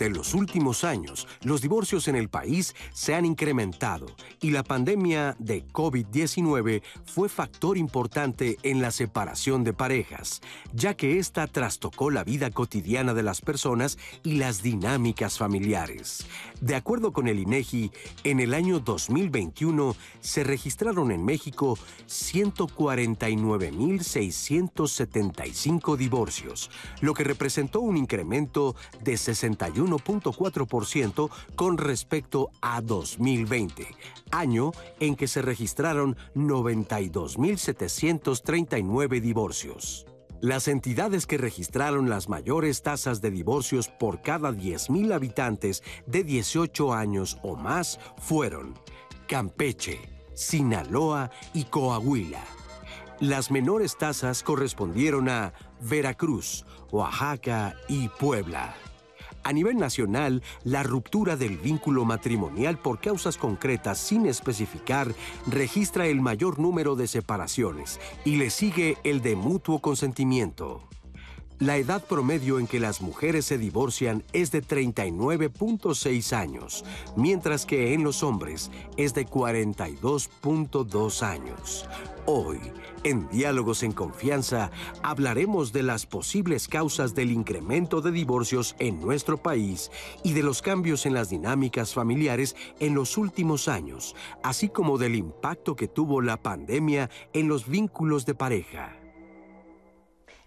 Durante los últimos años, los divorcios en el país se han incrementado y la pandemia de COVID-19 fue factor importante en la separación de parejas, ya que ésta trastocó la vida cotidiana de las personas y las dinámicas familiares. De acuerdo con el INEGI, en el año 2021 se registraron en México 149.675 divorcios, lo que representó un incremento de 60 61.4% con respecto a 2020, año en que se registraron 92.739 divorcios. Las entidades que registraron las mayores tasas de divorcios por cada 10.000 habitantes de 18 años o más fueron Campeche, Sinaloa y Coahuila. Las menores tasas correspondieron a Veracruz, Oaxaca y Puebla. A nivel nacional, la ruptura del vínculo matrimonial por causas concretas sin especificar registra el mayor número de separaciones y le sigue el de mutuo consentimiento. La edad promedio en que las mujeres se divorcian es de 39.6 años, mientras que en los hombres es de 42.2 años. Hoy, en Diálogos en Confianza, hablaremos de las posibles causas del incremento de divorcios en nuestro país y de los cambios en las dinámicas familiares en los últimos años, así como del impacto que tuvo la pandemia en los vínculos de pareja.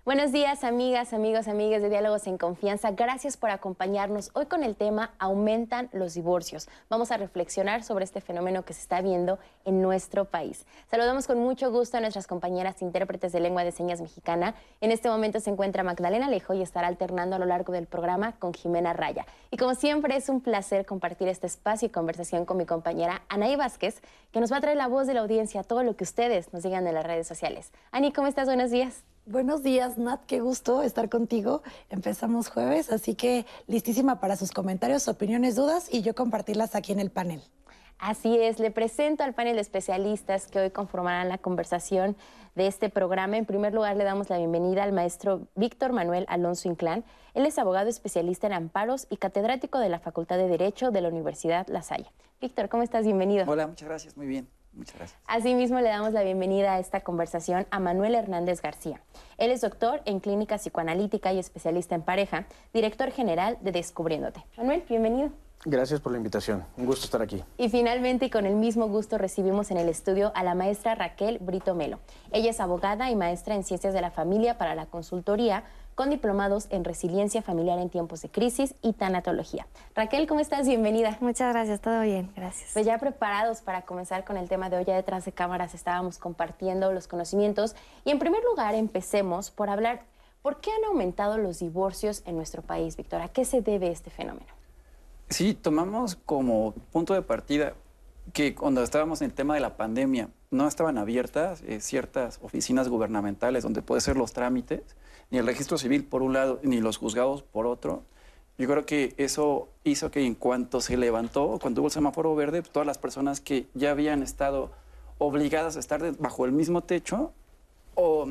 Buenos días, amigas, amigos, amigas de Diálogos en Confianza. Gracias por acompañarnos hoy con el tema Aumentan los divorcios. Vamos a reflexionar sobre este fenómeno que se está viendo en nuestro país. Saludamos con mucho gusto a nuestras compañeras intérpretes de lengua de señas mexicana. En este momento se encuentra Magdalena Alejo y estará alternando a lo largo del programa con Jimena Raya. Y como siempre, es un placer compartir este espacio y conversación con mi compañera Anaí Vázquez, que nos va a traer la voz de la audiencia, todo lo que ustedes nos digan en las redes sociales. Ani, ¿cómo estás? Buenos días. Buenos días, Nat, qué gusto estar contigo. Empezamos jueves, así que listísima para sus comentarios, opiniones, dudas y yo compartirlas aquí en el panel. Así es, le presento al panel de especialistas que hoy conformarán la conversación de este programa. En primer lugar, le damos la bienvenida al maestro Víctor Manuel Alonso Inclán. Él es abogado especialista en amparos y catedrático de la Facultad de Derecho de la Universidad La Salle. Víctor, ¿cómo estás? Bienvenido. Hola, muchas gracias, muy bien. Muchas gracias. Asimismo, le damos la bienvenida a esta conversación a Manuel Hernández García. Él es doctor en clínica psicoanalítica y especialista en pareja, director general de Descubriéndote. Manuel, bienvenido. Gracias por la invitación. Un gusto estar aquí. Y finalmente, y con el mismo gusto, recibimos en el estudio a la maestra Raquel Brito Melo. Ella es abogada y maestra en ciencias de la familia para la consultoría con diplomados en resiliencia familiar en tiempos de crisis y tanatología. Raquel, ¿cómo estás? Bienvenida. Muchas gracias, todo bien, gracias. Pues ya preparados para comenzar con el tema de hoy, ya detrás de cámaras estábamos compartiendo los conocimientos y en primer lugar empecemos por hablar, ¿por qué han aumentado los divorcios en nuestro país, Víctor? ¿A qué se debe este fenómeno? Sí, tomamos como punto de partida que cuando estábamos en el tema de la pandemia no estaban abiertas eh, ciertas oficinas gubernamentales donde pueden ser los trámites ni el registro civil por un lado, ni los juzgados por otro. Yo creo que eso hizo que en cuanto se levantó, cuando hubo el semáforo verde, pues, todas las personas que ya habían estado obligadas a estar bajo el mismo techo o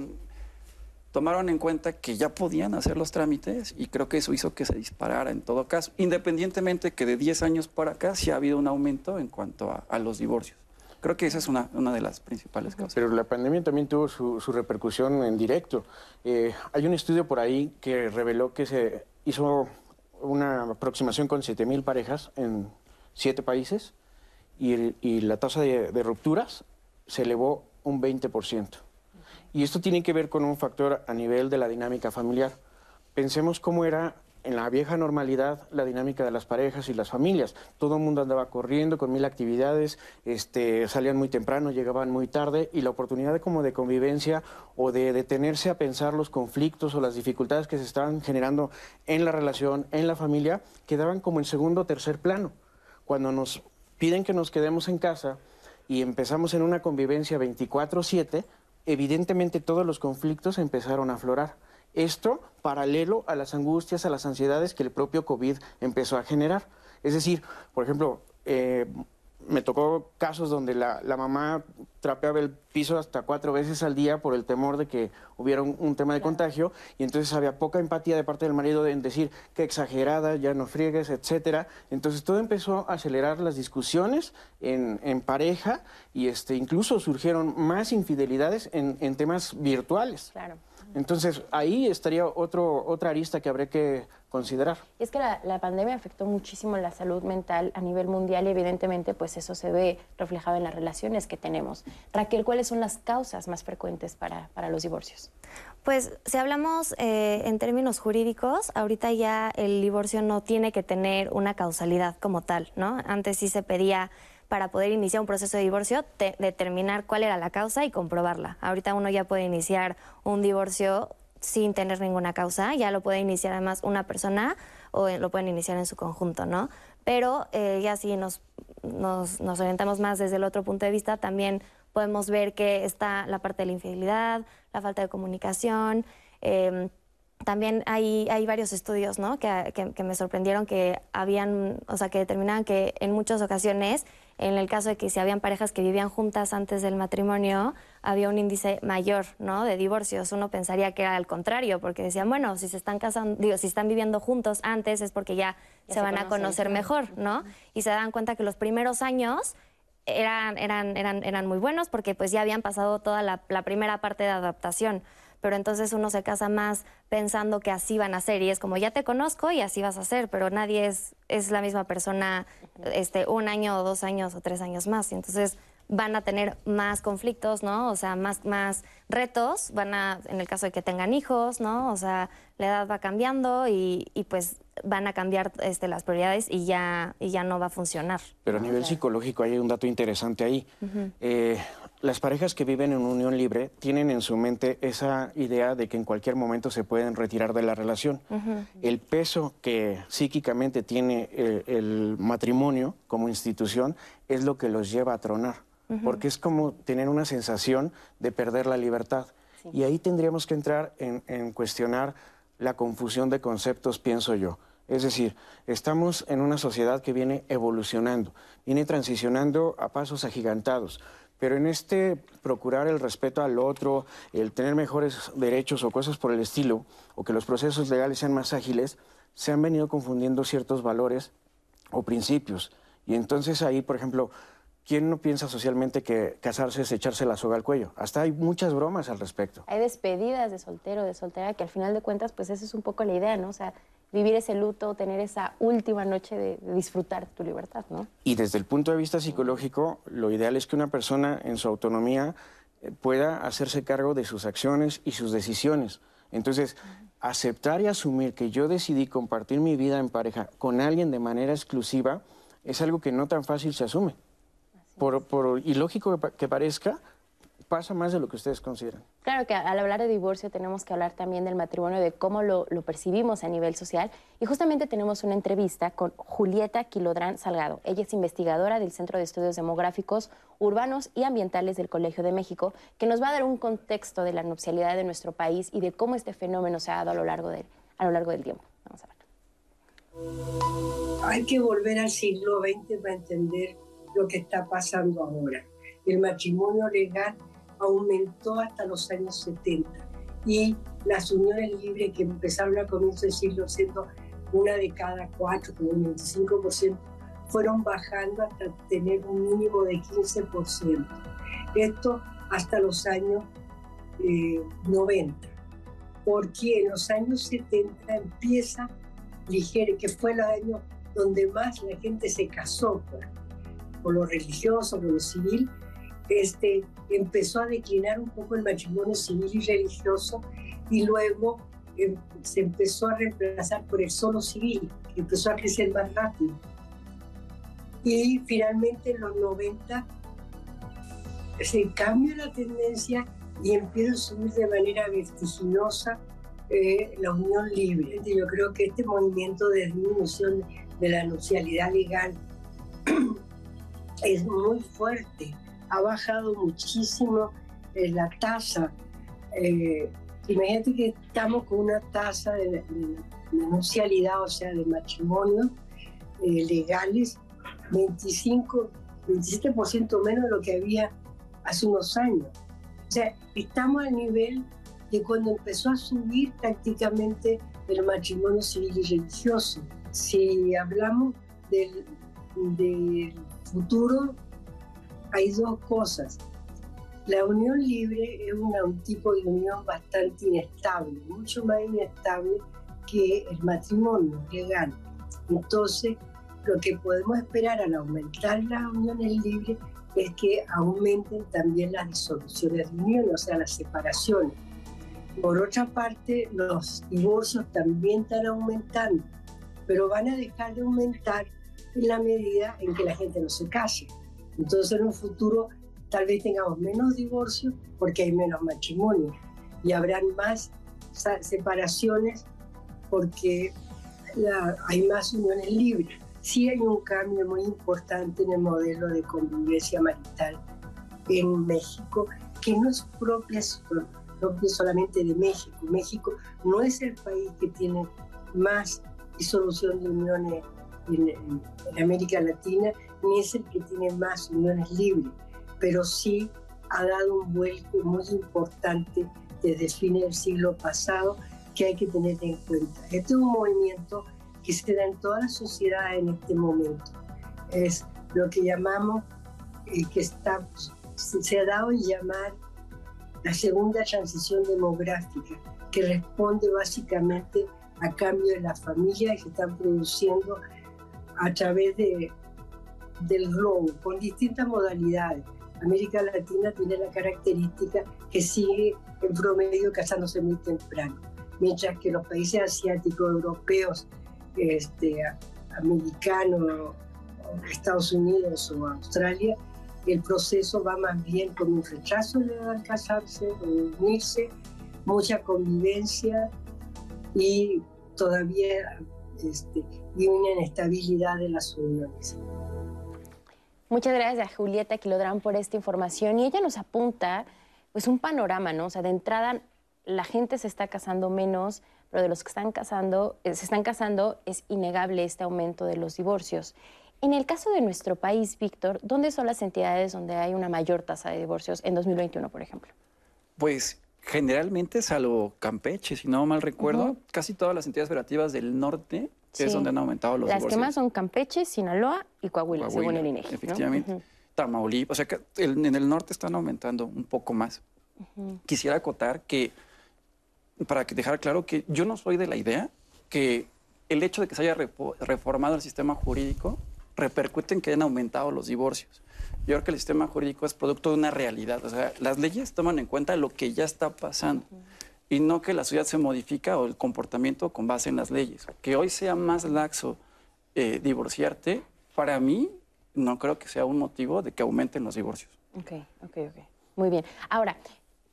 tomaron en cuenta que ya podían hacer los trámites y creo que eso hizo que se disparara en todo caso, independientemente que de 10 años para acá sí ha habido un aumento en cuanto a los divorcios. Creo que esa es una, una de las principales causas. Pero la pandemia también tuvo su, repercusión en directo. Eh, hay un estudio por ahí que reveló que se hizo una aproximación con 7.000 parejas en siete países y, y la tasa de, de, rupturas se elevó un 20%. Y esto tiene que ver con un factor a nivel de la dinámica familiar. Pensemos cómo era en la vieja normalidad la dinámica de las parejas y las familias. Todo el mundo andaba corriendo con mil actividades, este, salían muy temprano, llegaban muy tarde y la oportunidad de, como de convivencia o de detenerse a pensar los conflictos o las dificultades que se estaban generando en la relación, en la familia, quedaban como en segundo o tercer plano. Cuando nos piden que nos quedemos en casa y empezamos en una convivencia 24/7, evidentemente todos los conflictos empezaron a aflorar. Esto paralelo a las angustias, a las ansiedades que el propio COVID empezó a generar. Es decir, por ejemplo, eh, me tocó casos donde la, la, mamá trapeaba el piso hasta cuatro veces al día por el temor de que hubiera un, tema de contagio y entonces había poca empatía de parte del marido en decir que exagerada, ya no friegues, etcétera. Entonces todo empezó a acelerar las discusiones en, en pareja y este, incluso surgieron más infidelidades en, en temas virtuales. Claro. Entonces, ahí estaría otro, otra arista que habría que considerar. Es que la, pandemia afectó muchísimo la salud mental a nivel mundial y evidentemente pues eso se ve reflejado en las relaciones que tenemos. Raquel, ¿cuáles son las causas más frecuentes para, los divorcios? Pues si hablamos eh, en términos jurídicos, ahorita ya el divorcio no tiene que tener una causalidad como tal, ¿no? Antes sí se pedía para poder iniciar un proceso de divorcio, determinar cuál era la causa y comprobarla. Ahorita uno ya puede iniciar un divorcio sin tener ninguna causa, ya lo puede iniciar además una persona o lo pueden iniciar en su conjunto, ¿no? Pero eh, ya si nos, nos, orientamos más desde el otro punto de vista, también podemos ver que está la parte de la infidelidad, la falta de comunicación. Em, también hay, hay varios estudios ¿no? que, que, me sorprendieron que habían, o sea, que determinaban que en muchas ocasiones en el caso de que si habían parejas que vivían juntas antes del matrimonio, había un índice mayor, ¿no? De divorcios. Uno pensaría que era al contrario, porque decían, bueno, si se están casando, digo, si están viviendo juntos antes es porque ya, se, van a conocer mejor, ¿no? Y se dan cuenta que los primeros años eran, eran, eran, eran muy buenos porque pues ya habían pasado toda la, la primera parte de adaptación pero entonces uno se casa más pensando que así van a ser y es como ya te conozco y así vas a ser, pero nadie es, es la misma persona este, un año o dos años o tres años más. Y entonces van a tener más conflictos, ¿no? O sea, más, más retos, van a, en el caso de que tengan hijos, ¿no? O sea, la edad va cambiando y, y pues van a cambiar este, las prioridades y ya, y ya no va a funcionar. Pero a nivel psicológico hay un dato interesante ahí. Eh, las parejas que viven en unión libre tienen en su mente esa idea de que en cualquier momento se pueden retirar de la relación. El peso que psíquicamente tiene el, el, matrimonio como institución es lo que los lleva a tronar, porque es como tener una sensación de perder la libertad. Y ahí tendríamos que entrar en, en cuestionar la confusión de conceptos, pienso yo. Es decir, estamos en una sociedad que viene evolucionando, viene transicionando a pasos agigantados. Pero en este procurar el respeto al otro, el tener mejores derechos o cosas por el estilo, o que los procesos legales sean más ágiles, se han venido confundiendo ciertos valores o principios. Y entonces ahí, por ejemplo, ¿quién no piensa socialmente que casarse es echarse la soga al cuello? Hasta hay muchas bromas al respecto. Hay despedidas de soltero, de soltera, que al final de cuentas, pues esa es un poco la idea, ¿no? O sea, vivir ese luto, tener esa última noche de, disfrutar tu libertad, ¿no? Y desde el punto de vista psicológico, lo ideal es que una persona en su autonomía eh, pueda hacerse cargo de sus acciones y sus decisiones. Entonces, aceptar y asumir que yo decidí compartir mi vida en pareja con alguien de manera exclusiva es algo que no tan fácil se asume. Por, por ilógico que parezca, pasa más de lo que ustedes consideran. Claro que al hablar de divorcio tenemos que hablar también del matrimonio, de cómo lo, percibimos a nivel social. Y justamente tenemos una entrevista con Julieta Quilodrán Salgado. Ella es investigadora del Centro de Estudios Demográficos Urbanos y Ambientales del Colegio de México, que nos va a dar un contexto de la nupcialidad de nuestro país y de cómo este fenómeno se ha dado a lo largo, de, a lo largo del tiempo. Vamos a ver. Hay que volver al siglo XX para entender lo que está pasando ahora. El matrimonio legal aumentó hasta los años 70 y las uniones libres que empezaron a comienzos del siglo siendo una de cada cuatro, como un 25%, fueron bajando hasta tener un mínimo de 15%. Esto hasta los años 90. Eh, Porque en los años 70 empieza ligero, que fue el año donde más la gente se casó, pues, por lo religioso, por lo civil, este, empezó a declinar un poco el matrimonio civil y religioso y luego em, se empezó a reemplazar por el solo civil, que empezó a crecer más rápido. Y finalmente en los 90 se cambia la tendencia y empieza a subir de manera vertiginosa eh, la unión libre. Yo creo que este movimiento de disminución de la nupcialidad legal es muy fuerte ha bajado muchísimo eh, la tasa. Eh, imagínate que estamos con una tasa de, denuncialidad, o sea, de matrimonio eh, legales, 25 27% menos de lo que había hace unos años. O sea, estamos al nivel de cuando empezó a subir prácticamente el matrimonio civil y religioso. Si hablamos del futuro, hay dos cosas. La unión libre es un tipo de unión bastante inestable, mucho más inestable que el matrimonio legal. Entonces, lo que podemos esperar al aumentar las uniones libres es que aumenten también las disoluciones de unión, o sea, las separaciones. Por otra parte, los divorcios también están aumentando, pero van a dejar de aumentar en la medida en que la gente no se case. Entonces, en un futuro, tal vez tengamos menos divorcios porque hay menos matrimonios y habrán más separaciones porque hay más uniones libres. Sí hay un cambio muy importante en el modelo de convivencia marital en México, que no es propio solamente de México. México no es el país que tiene más disolución de uniones en, América Latina, ni es el que tiene más uniones libres, pero sí ha dado un vuelco muy importante desde el fin del siglo pasado que hay que tener en cuenta. Este es un movimiento que se da en toda la sociedad en este momento. Es lo que llamamos, eh, que está, se ha dado en llamar la segunda transición demográfica, que responde básicamente a cambio de las familias que están produciendo a través de, del globo, con distintas modalidades. América Latina tiene la característica que sigue en promedio casándose muy temprano mientras que los países asiáticos, europeos, este, americanos, Estados Unidos o Australia, el proceso va más bien con un rechazo de casarse, de unirse, mucha convivencia y todavía este, y una inestabilidad de las uniones. Muchas gracias a Julieta Quilodrán por esta información y ella nos apunta pues un panorama, ¿no? O sea, de entrada la gente se está casando menos, pero de los que están casando, eh, se están casando es innegable este aumento de los divorcios. En el caso de nuestro país, Víctor, ¿dónde son las entidades donde hay una mayor tasa de divorcios en 2021, por ejemplo? Pues generalmente, salvo Campeche, si no mal recuerdo, casi todas las entidades federativas del norte es donde han aumentado los divorcios. Las que más son Campeche, Sinaloa y Coahuila, según el INEGI. Efectivamente. Tamaulipas, o sea que en el norte están aumentando un poco más. Quisiera acotar que para dejar claro que yo no soy de la idea que el hecho de que se haya reformado el sistema jurídico repercute en que hayan aumentado los divorcios. Yo creo que el sistema jurídico es producto de una realidad. O sea, las leyes toman en cuenta lo que ya está pasando y no que la sociedad se modifica o el comportamiento con base en las leyes. Que hoy sea más laxo eh, divorciarte, para mí no creo que sea un motivo de que aumenten los divorcios. Ok, ok, ok. Muy bien. Ahora,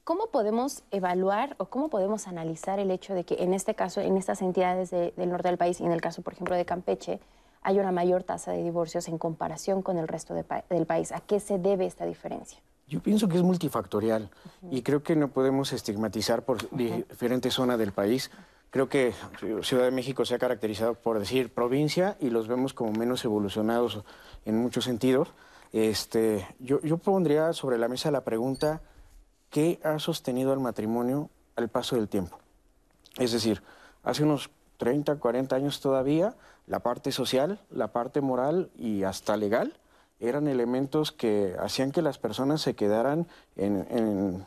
¿Cómo podemos evaluar o cómo podemos analizar el hecho de que en este caso, en estas entidades del norte del país y en el caso, por ejemplo, de Campeche, hay una mayor tasa de divorcios en comparación con el resto del país? ¿A qué se debe esta diferencia? Yo pienso que es multifactorial y creo que no podemos estigmatizar por diferentes zonas del país. Creo que Ciudad de México se ha caracterizado por decir provincia y los vemos como menos evolucionados en muchos sentidos. Este, yo, yo pondría sobre la mesa la pregunta ¿qué ha sostenido el matrimonio al paso del tiempo? Es decir, hace unos 30, 40 años todavía, la parte social, la parte moral y hasta legal eran elementos que hacían que las personas se quedaran en,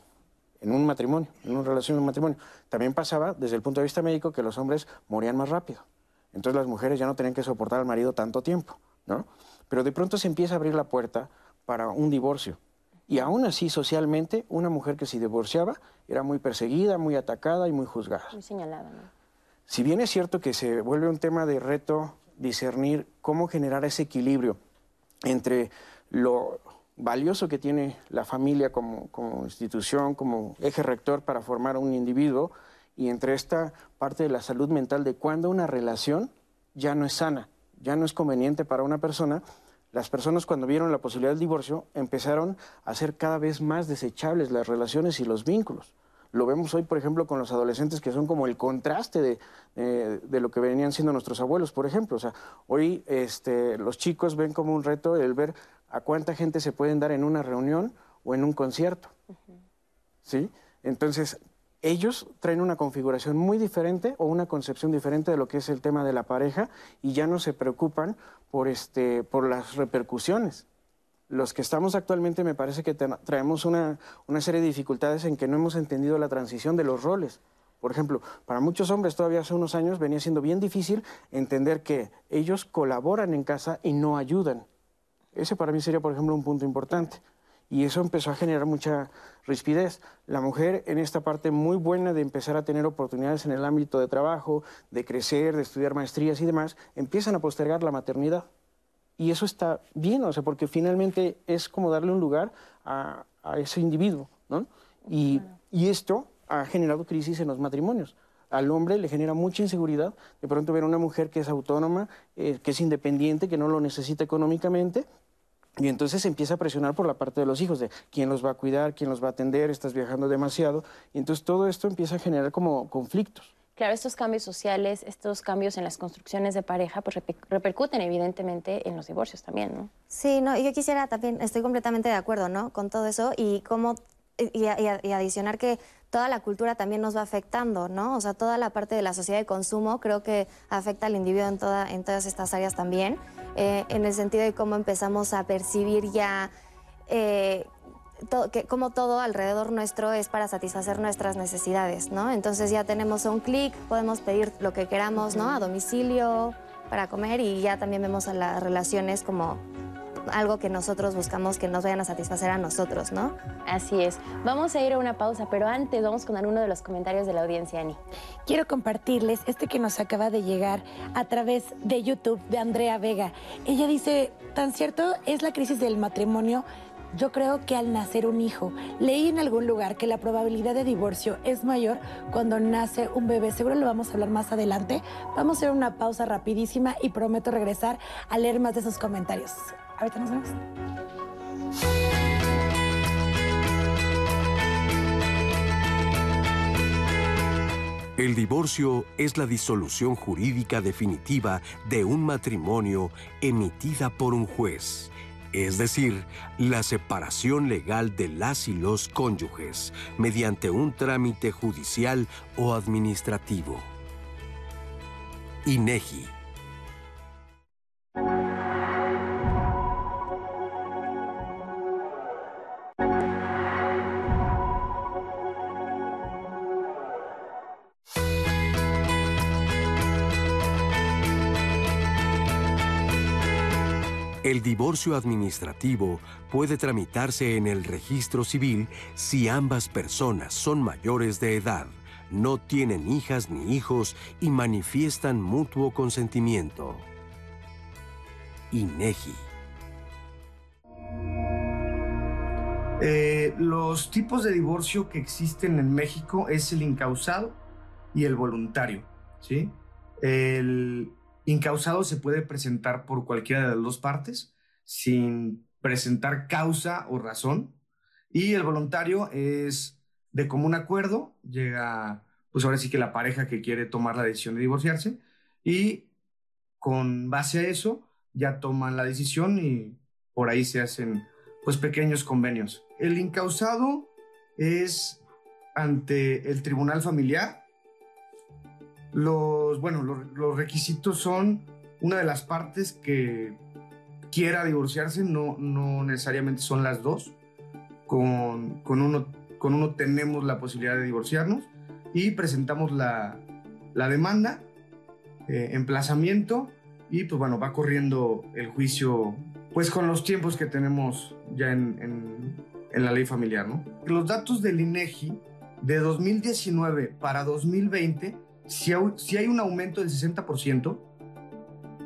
un matrimonio, en una relación de matrimonio. También pasaba, desde el punto de vista médico, que los hombres morían más rápido. Entonces las mujeres ya no tenían que soportar al marido tanto tiempo, ¿no? Pero de pronto se empieza a abrir la puerta para un divorcio. Y aún así, socialmente, una mujer que se divorciaba era muy perseguida, muy atacada y muy juzgada. Muy señalada, ¿no? Si bien es cierto que se vuelve un tema de reto discernir cómo generar ese equilibrio entre lo valioso que tiene la familia como, institución, como eje rector para formar un individuo, y entre esta parte de la salud mental de cuando una relación ya no es sana, ya no es conveniente para una persona, las personas cuando vieron la posibilidad del divorcio empezaron a hacer cada vez más desechables las relaciones y los vínculos. Lo vemos hoy, por ejemplo, con los adolescentes que son como el contraste de, de lo que venían siendo nuestros abuelos, por ejemplo. O sea, hoy este, los chicos ven como un reto el ver a cuánta gente se pueden dar en una reunión o en un concierto. ¿Sí? Entonces, ellos traen una configuración muy diferente o una concepción diferente de lo que es el tema de la pareja y ya no se preocupan por, este, por las repercusiones. Los que estamos actualmente me parece que traemos una, una serie de dificultades en que no hemos entendido la transición de los roles. Por ejemplo, para muchos hombres todavía hace unos años venía siendo bien difícil entender que ellos colaboran en casa y no ayudan. Ese para mí sería, por ejemplo, un punto importante y eso empezó a generar mucha rispidez. La mujer en esta parte muy buena de empezar a tener oportunidades en el ámbito de trabajo, de crecer, de estudiar maestrías y demás, empiezan a postergar la maternidad. Y eso está bien, o sea, porque finalmente es como darle un lugar a, ese individuo, ¿no? Y, esto ha generado crisis en los matrimonios al hombre le genera mucha inseguridad de pronto ver a una mujer que es autónoma, eh, que es independiente, que no lo necesita económicamente y entonces se empieza a presionar por la parte de los hijos, de quién los va a cuidar, quién los va a atender, estás viajando demasiado. Y entonces todo esto empieza a generar como conflictos. Claro, estos cambios sociales, estos cambios en las construcciones de pareja, pues repercuten evidentemente en los divorcios también, ¿no? Sí, no, yo quisiera también, estoy completamente de acuerdo, ¿no? Con todo eso y cómo, y, adicionar que toda la cultura también nos va afectando, ¿no? O sea, toda la parte de la sociedad de consumo creo que afecta al individuo en, toda, en todas estas áreas también, eh, en el sentido de cómo empezamos a percibir ya... Eh, que como todo alrededor nuestro es para satisfacer nuestras necesidades, ¿no? Entonces ya tenemos un clic, podemos pedir lo que queramos, ¿no? A domicilio, para comer y ya también vemos a las relaciones como algo que nosotros buscamos que nos vayan a satisfacer a nosotros, ¿no? Así es. Vamos a ir a una pausa, pero antes vamos con alguno de los comentarios de la audiencia, Ani. Quiero compartirles este que nos acaba de llegar a través de YouTube de Andrea Vega. Ella dice, tan cierto es la crisis del matrimonio yo creo que al nacer un hijo, leí en algún lugar que la probabilidad de divorcio es mayor cuando nace un bebé. Seguro lo vamos a hablar más adelante. Vamos a hacer una pausa rapidísima y prometo regresar a leer más de esos comentarios. Ahorita nos vemos. El divorcio es la disolución jurídica definitiva de un matrimonio emitida por un juez, es decir, la separación legal de las y los cónyuges mediante un trámite judicial o administrativo. INEGI El divorcio administrativo puede tramitarse en el registro civil si ambas personas son mayores de edad, no tienen hijas ni hijos y manifiestan mutuo consentimiento. INEGI. Eh, los tipos de divorcio que existen en México es el incausado y el voluntario. ¿sí? El, Incausado se puede presentar por cualquiera de las dos partes sin presentar causa o razón. Y el voluntario es de común acuerdo, llega, pues ahora sí que la pareja que quiere tomar la decisión de divorciarse y con base a eso ya toman la decisión y por ahí se hacen pues pequeños convenios. El incausado es ante el tribunal familiar los, bueno, los, requisitos son una de las partes que quiera divorciarse, no, no necesariamente son las dos. Con, con, uno, con uno tenemos la posibilidad de divorciarnos y presentamos la, la demanda, eh, emplazamiento y pues bueno, va corriendo el juicio pues con los tiempos que tenemos ya en, en, la ley familiar, ¿no? Los datos del INEGI de 2019 para 2020 si hay, un aumento del 60%,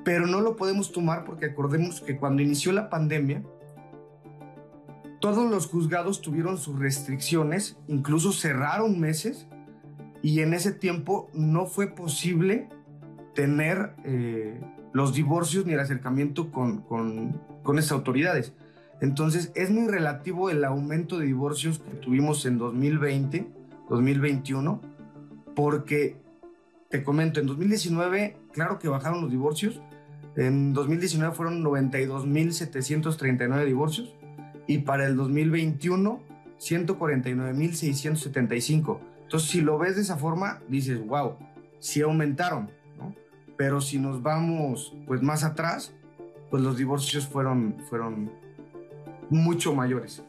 pero no lo podemos tomar porque acordemos que cuando inició la pandemia, todos los juzgados tuvieron sus restricciones, incluso cerraron meses, y en ese tiempo no fue posible tener eh, los divorcios ni el acercamiento con, con, con estas autoridades. Entonces es muy relativo el aumento de divorcios que tuvimos en 2020, 2021, porque te comento, en 2019, claro que bajaron los divorcios, En 2019 fueron 92.739 divorcios y para el 2021 149.675. Entonces, si lo ves de esa forma, dices, wow, sí aumentaron, ¿no? Pero si nos vamos pues más atrás, pues los divorcios fueron, fueron mucho mayores.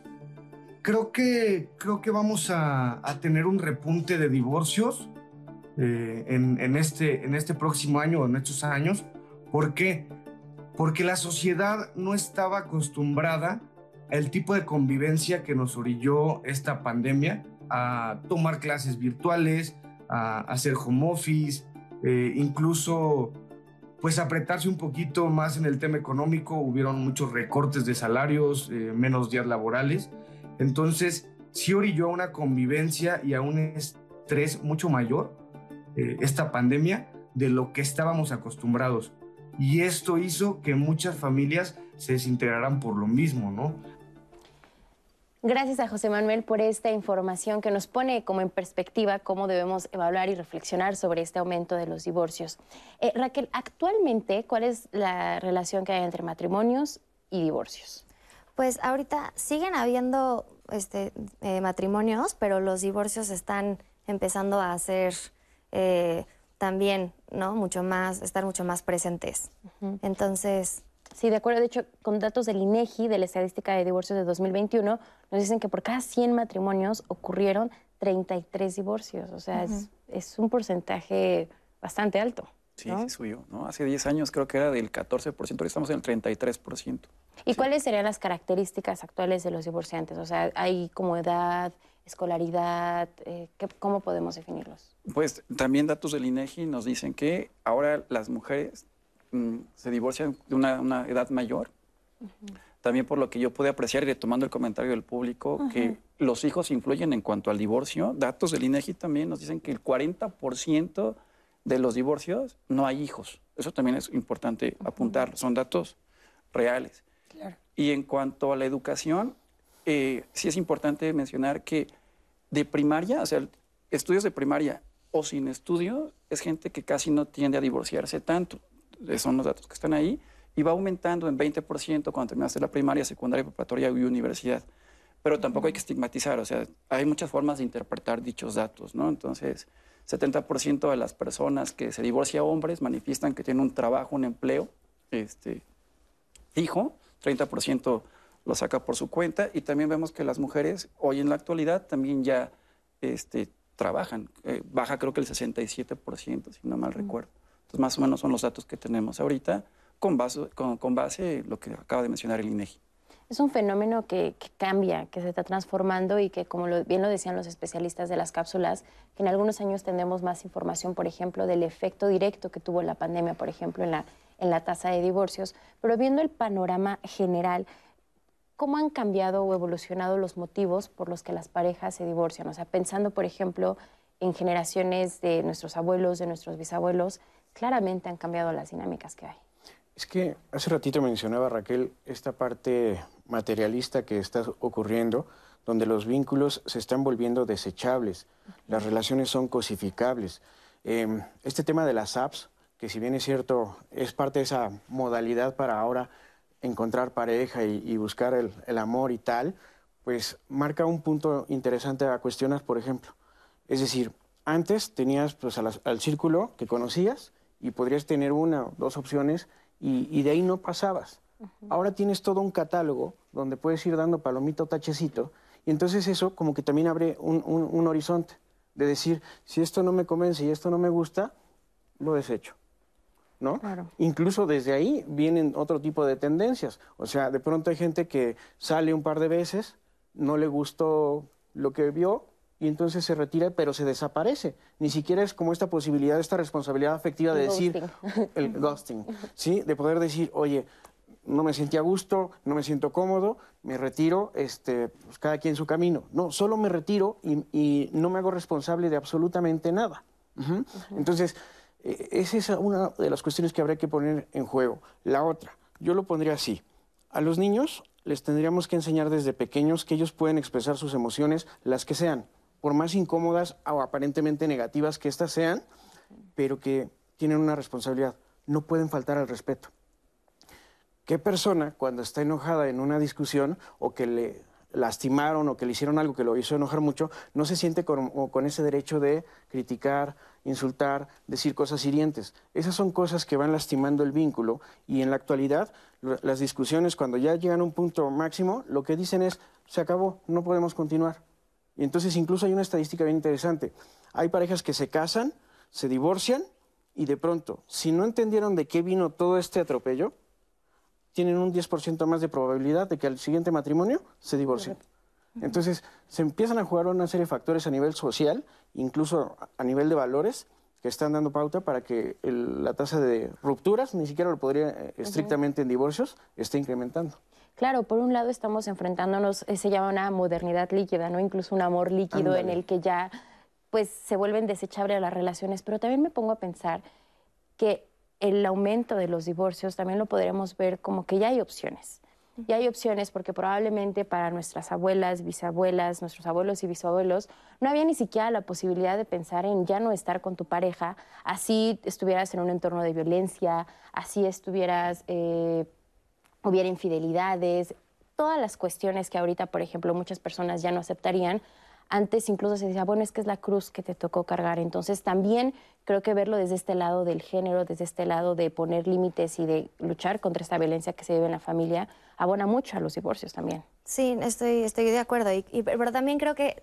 Creo que, creo que vamos a, a tener un repunte de divorcios eh, en, en, este, en este próximo año o en estos años. ¿Por qué? Porque la sociedad no estaba acostumbrada al tipo de convivencia que nos orilló esta pandemia a tomar clases virtuales, a hacer home office, eh, incluso pues apretarse un poquito más en el tema económico, hubieron muchos recortes de salarios, eh, menos días laborales, entonces sí orilló a una convivencia y a un estrés mucho mayor eh, esta pandemia de lo que estábamos acostumbrados. Y esto hizo que muchas familias se desintegraran por lo mismo, ¿no? Gracias a José Manuel por esta información que nos pone como en perspectiva cómo debemos evaluar y reflexionar sobre este aumento de los divorcios. Eh, Raquel, actualmente, ¿cuál es la relación que hay entre matrimonios y divorcios? Pues ahorita siguen habiendo este, eh, matrimonios, pero los divorcios están empezando a ser eh, también, ¿no? Mucho más, estar mucho más presentes. Entonces, Sí, de acuerdo. De hecho, con datos del INEGI, de la estadística de divorcios de 2021, nos dicen que por cada 100 matrimonios ocurrieron 33 divorcios. O sea, es, es, un porcentaje bastante alto. Sí, sí subió. ¿no? Hace 10 años creo que era del 14%, ahora estamos en el 33%. ¿Y sí. cuáles serían las características actuales de los divorciantes? O sea, ¿hay como edad, escolaridad? Eh, ¿qué, ¿Cómo podemos definirlos? Pues también datos del INEGI nos dicen que ahora las mujeres mm, se divorcian de una, una edad mayor. Uh -huh. También por lo que yo pude apreciar, y retomando el comentario del público, uh -huh. que los hijos influyen en cuanto al divorcio. Datos del INEGI también nos dicen que el 40% de los divorcios no hay hijos. Eso también es importante uh -huh. apuntar. Son datos reales. Claro. Y en cuanto a la educación, eh, sí es importante mencionar que de primaria, o sea, estudios de primaria o sin estudio, es gente que casi no tiende a divorciarse tanto. Son los datos que están ahí. Y va aumentando en 20% cuando terminaste la primaria, secundaria, preparatoria y universidad. Pero tampoco hay que estigmatizar, o sea, hay muchas formas de interpretar dichos datos, ¿no? Entonces, 70% de las personas que se divorcian hombres manifiestan que tienen un trabajo, un empleo este, fijo, 30% lo saca por su cuenta y también vemos que las mujeres hoy en la actualidad también ya este, trabajan. Eh, baja creo que el 67%, si no mal mm. recuerdo. Entonces, más o menos son los datos que tenemos ahorita con base, con, con base lo que acaba de mencionar el INEGI. Es un fenómeno que, que, cambia, que se está transformando y que, como lo, bien lo decían los especialistas de las cápsulas, que en algunos años tendremos más información, por ejemplo, del efecto directo que tuvo la pandemia, por ejemplo, en la, en la tasa de divorcios. Pero viendo el panorama general, ¿cómo han cambiado o evolucionado los motivos por los que las parejas se divorcian? O sea, pensando, por ejemplo, en generaciones de nuestros abuelos, de nuestros bisabuelos, claramente han cambiado las dinámicas que hay. Es que hace ratito mencionaba Raquel esta parte materialista que está ocurriendo, donde los vínculos se están volviendo desechables, las relaciones son cosificables. Eh, este tema de las apps, que si bien es cierto, es parte de esa modalidad para ahora encontrar pareja y, y buscar el, el, amor y tal, pues marca un punto interesante a cuestionar, por ejemplo. Es decir, antes tenías pues, al, al círculo que conocías y podrías tener una o dos opciones y, y de ahí no pasabas. Uh -huh. Ahora tienes todo un catálogo donde puedes ir dando palomita o tachecito y entonces eso como que también abre un, un, un, horizonte de decir, si esto no me convence y esto no me gusta, lo desecho. ¿No? Claro. Incluso desde ahí vienen otro tipo de tendencias. O sea, de pronto hay gente que sale un par de veces, no le gustó lo que vio, y entonces se retira, pero se desaparece. Ni siquiera es como esta posibilidad, esta responsabilidad afectiva de el decir, ghosting. el ghosting, ¿sí? De poder decir, oye, no me sentí a gusto, no me siento cómodo, me retiro, este, pues cada quien su camino. No, solo me retiro y, y no me hago responsable de absolutamente nada. Uh -huh. Uh -huh. Entonces, esa es una de las cuestiones que habría que poner en juego. La otra, yo lo pondría así. A los niños les tendríamos que enseñar desde pequeños que ellos pueden expresar sus emociones, las que sean por más incómodas o aparentemente negativas que éstas sean, pero que tienen una responsabilidad. No pueden faltar al respeto. ¿Qué persona cuando está enojada en una discusión o que le lastimaron o que le hicieron algo que lo hizo enojar mucho, no se siente con, con, ese derecho de criticar, insultar, decir cosas hirientes. Esas son cosas que van lastimando el vínculo y en la actualidad las discusiones cuando ya llegan a un punto máximo, lo que dicen es, se acabó, no podemos continuar. Y entonces incluso hay una estadística bien interesante. Hay parejas que se casan, se divorcian y de pronto, si no entendieron de qué vino todo este atropello, tienen un 10% más de probabilidad de que al siguiente matrimonio se divorcien. Entonces, se empiezan a jugar una serie de factores a nivel social, incluso a nivel de valores, que están dando pauta para que la tasa de rupturas, ni siquiera lo podría eh, estrictamente en divorcios, esté incrementando. Claro, por un lado estamos enfrentándonos, eh, se llama una modernidad líquida, ¿no? Incluso un amor líquido en el que ya pues se vuelven desechables las relaciones, pero también me pongo a pensar que el aumento de los divorcios también lo podremos ver como que ya hay opciones. Ya hay opciones porque probablemente para nuestras abuelas, bisabuelas, nuestros abuelos y bisabuelos, no había ni siquiera la posibilidad de pensar en ya no estar con tu pareja, así estuvieras en un entorno de violencia, así estuvieras, eh, hubiera infidelidades, todas las cuestiones que ahorita, por ejemplo, muchas personas ya no aceptarían, antes incluso se decía, bueno, es que es la cruz que te tocó cargar. Entonces también creo que verlo desde este lado del género, desde este lado de poner límites y de luchar contra esta violencia que se vive en la familia, abona mucho a los divorcios también. Sí, estoy, estoy de acuerdo. Y, pero también creo que,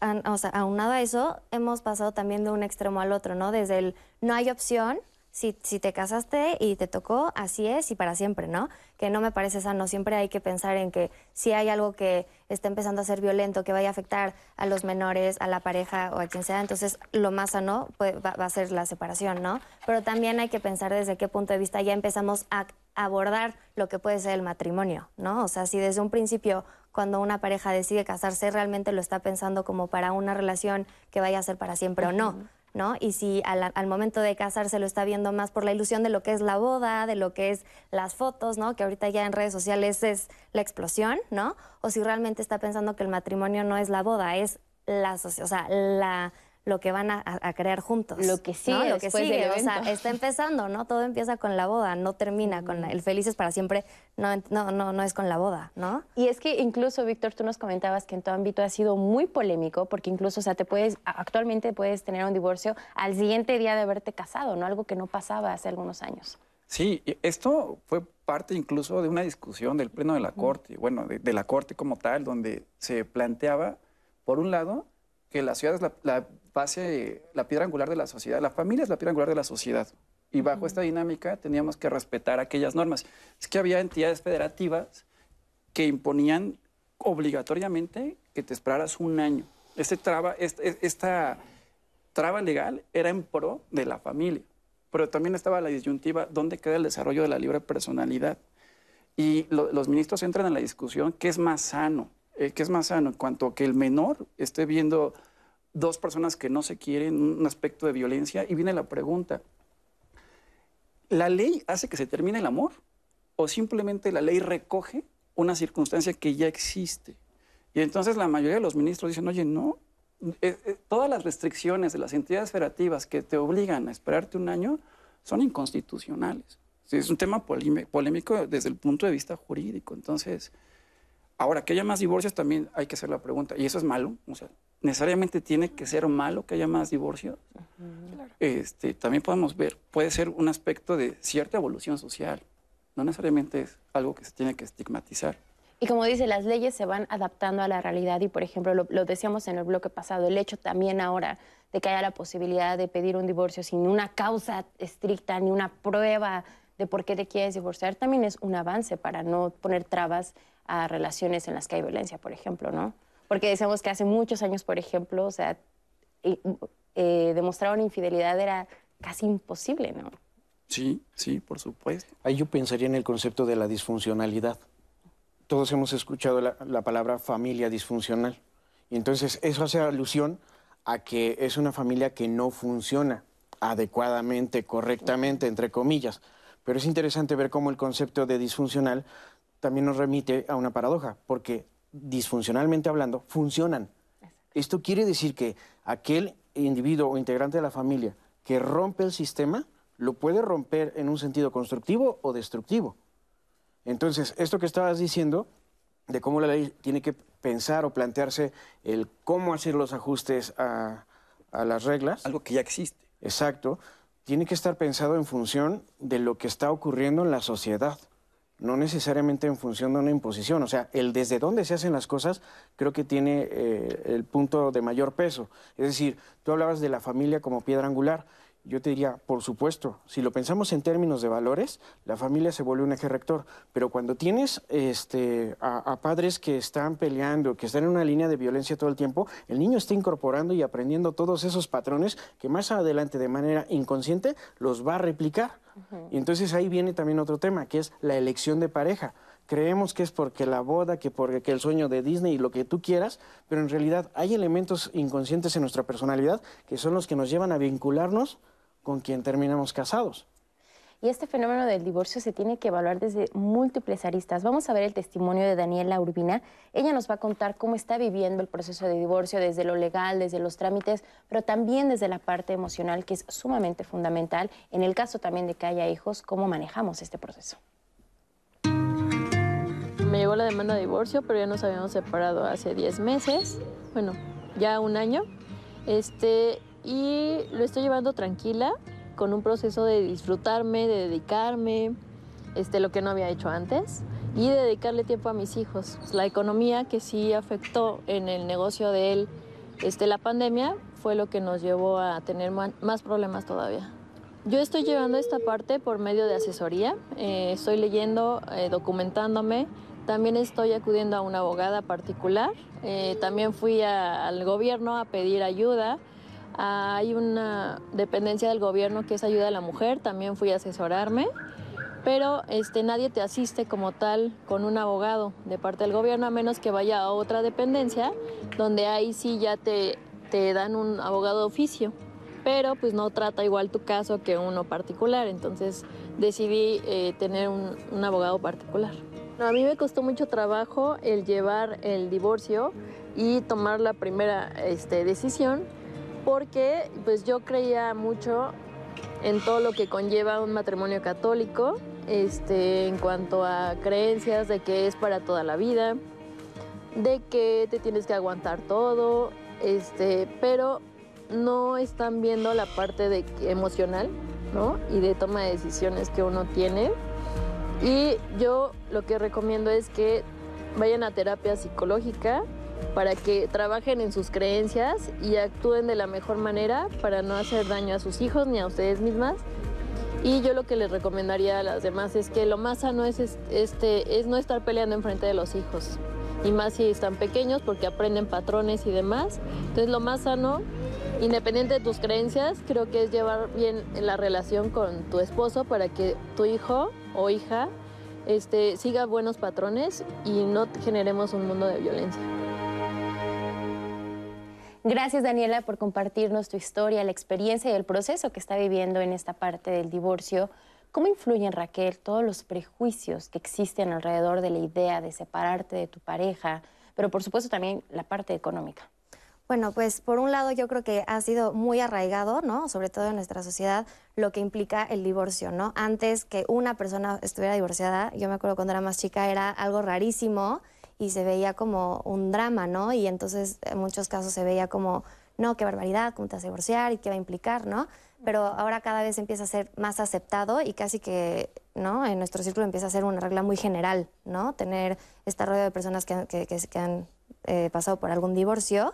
o sea, aunado a eso, hemos pasado también de un extremo al otro, ¿no? Desde el no hay opción si, si, te casaste y te tocó, así es y para siempre, ¿no? Que no me parece sano. Siempre hay que pensar en que si hay algo que está empezando a ser violento, que vaya a afectar a los menores, a la pareja o a quien sea, entonces lo más sano pues, va, a ser la separación, ¿no? Pero también hay que pensar desde qué punto de vista ya empezamos a abordar lo que puede ser el matrimonio, ¿no? O sea, si desde un principio cuando una pareja decide casarse realmente lo está pensando como para una relación que vaya a ser para siempre o no ¿no? Y si al, momento de casarse lo está viendo más por la ilusión de lo que es la boda, de lo que es las fotos, ¿no? Que ahorita ya en redes sociales es la explosión, ¿no? O si realmente está pensando que el matrimonio no es la boda, es la, o sea, la lo que van a, crear juntos. Lo que sigue, lo que sigue. O sea, está empezando, ¿no? Todo empieza con la boda, no termina con el felices para siempre, no, no, no, no es con la boda, ¿no? Y es que incluso, Víctor, tú nos comentabas que en tu ámbito ha sido muy polémico, porque incluso, o sea, te puedes, actualmente puedes tener un divorcio al siguiente día de haberte casado, ¿no? Algo que no pasaba hace algunos años. Sí, esto fue parte incluso de una discusión del Pleno de la Corte, bueno, de, la Corte como tal, donde se planteaba, por un lado, que la ciudad es la base, la piedra angular de la sociedad. La familia es la piedra angular de la sociedad. Y bajo esta dinámica teníamos que respetar aquellas normas. Es que había entidades federativas que imponían obligatoriamente que te esperaras un año. Este traba, esta traba legal era en pro de la familia, pero también estaba la disyuntiva, ¿dónde queda el desarrollo de la libre personalidad? Y los ministros entran en la discusión, ¿qué es más sano? Eh, ¿Qué es más sano? En cuanto a que el menor esté viendo dos personas que no se quieren, un aspecto de violencia, y viene la pregunta, ¿la ley hace que se termine el amor o simplemente la ley recoge una circunstancia que ya existe? Y entonces la mayoría de los ministros dicen, oye, no, eh, eh, todas las restricciones de las entidades federativas que te obligan a esperarte un año son inconstitucionales. Es un tema polémico desde el punto de vista jurídico. Entonces, ahora que haya más divorcios también hay que hacer la pregunta, ¿y eso es malo? O sea, necesariamente tiene que ser malo que haya más divorcios. este, también podemos ver, puede ser un aspecto de cierta evolución social, no necesariamente es algo que se tiene que estigmatizar. Y como dice, las leyes se van adaptando a la realidad y, por ejemplo, lo, decíamos en el bloque pasado, el hecho también ahora de que haya la posibilidad de pedir un divorcio sin una causa estricta ni una prueba de por qué te quieres divorciar, también es un avance para no poner trabas a relaciones en las que hay violencia, por ejemplo, ¿no? Porque decíamos que hace muchos años, por ejemplo, o sea, eh, demostrar una infidelidad era casi imposible, ¿no? Sí, sí, por supuesto. Ahí yo pensaría en el concepto de la disfuncionalidad. Todos hemos escuchado la, la palabra familia disfuncional. Y entonces eso hace alusión a que es una familia que no funciona adecuadamente, correctamente, entre comillas. Pero es interesante ver cómo el concepto de disfuncional también nos remite a una paradoja, porque disfuncionalmente hablando, funcionan. Esto quiere decir que aquel individuo o integrante de la familia que rompe el sistema, lo puede romper en un sentido constructivo o destructivo. Entonces, esto que estabas diciendo, de cómo la ley tiene que pensar o plantearse el cómo hacer los ajustes a, a las reglas. Algo que ya existe. Exacto. Tiene que estar pensado en función de lo que está ocurriendo en la sociedad, no necesariamente en función de una imposición. O sea, el desde dónde se hacen las cosas creo que tiene eh, el punto de mayor peso. Es decir, tú hablabas de la familia como piedra angular. Yo te diría, por supuesto, si lo pensamos en términos de valores, la familia se vuelve un eje rector. Pero cuando tienes este, a, a, padres que están peleando, que están en una línea de violencia todo el tiempo, el niño está incorporando y aprendiendo todos esos patrones que más adelante de manera inconsciente los va a replicar. Uh -huh. Y entonces ahí viene también otro tema, que es la elección de pareja creemos que es porque la boda, que porque el sueño de Disney y lo que tú quieras, pero en realidad hay elementos inconscientes en nuestra personalidad que son los que nos llevan a vincularnos con quien terminamos casados. Y este fenómeno del divorcio se tiene que evaluar desde múltiples aristas. Vamos a ver el testimonio de Daniela Urbina. Ella nos va a contar cómo está viviendo el proceso de divorcio desde lo legal, desde los trámites, pero también desde la parte emocional, que es sumamente fundamental. En el caso también de que haya hijos, cómo manejamos este proceso me llegó la demanda de divorcio, pero ya nos habíamos separado hace 10 meses, bueno, ya un año. Este, y lo estoy llevando tranquila, con un proceso de disfrutarme, de dedicarme, este, lo que no había hecho antes, y de dedicarle tiempo a mis hijos. La economía que sí afectó en el negocio de él este, la pandemia fue lo que nos llevó a tener más problemas todavía. Yo estoy llevando esta parte por medio de asesoría, eh, estoy leyendo, eh, documentándome, también estoy acudiendo a una abogada particular. Eh, también fui al gobierno a pedir ayuda. Hay una dependencia del gobierno que es ayuda a la mujer. También fui a asesorarme. Pero este, nadie te asiste como tal con un abogado de parte del gobierno, a menos que vaya a otra dependencia, donde ahí sí ya te, dan un abogado de oficio. Pero pues no trata igual tu caso que uno particular. Entonces decidí eh, tener un abogado particular. A mí me costó mucho trabajo el llevar el divorcio y tomar la primera este, decisión porque pues yo creía mucho en todo lo que conlleva un matrimonio católico, este, en cuanto a creencias de que es para toda la vida, de que te tienes que aguantar todo, este, pero no están viendo la parte de, emocional ¿no? y de toma de decisiones que uno tiene y yo lo que recomiendo es que vayan a terapia psicológica para que trabajen en sus creencias y actúen de la mejor manera para no hacer daño a sus hijos ni a ustedes mismas. Y yo lo que les recomendaría a las demás es que lo más sano es, este, es no estar peleando enfrente de los hijos. Y más si están pequeños porque aprenden patrones y demás. Entonces lo más sano, independiente de tus creencias, creo que es llevar bien la relación con tu esposo para que tu hijo o hija este, siga buenos patrones y no generemos un mundo de violencia. Gracias Daniela por compartirnos tu historia, la experiencia y el proceso que está viviendo en esta parte del divorcio. ¿Cómo influyen, Raquel, todos los prejuicios que existen alrededor de la idea de separarte de tu pareja, pero por supuesto también la parte económica? Bueno, pues por un lado yo creo que ha sido muy arraigado, ¿no? Sobre todo en nuestra sociedad, lo que implica el divorcio, ¿no? Antes que una persona estuviera divorciada, yo me acuerdo cuando era más chica, era algo rarísimo y se veía como un drama, ¿no? Y entonces en muchos casos se veía como, no, qué barbaridad, cómo te vas a divorciar y qué va a implicar, ¿no? Pero ahora cada vez empieza a ser más aceptado y casi que, ¿no? En nuestro círculo empieza a ser una regla muy general, ¿no? Tener esta rueda de personas que, que, que, que han eh, pasado por algún divorcio.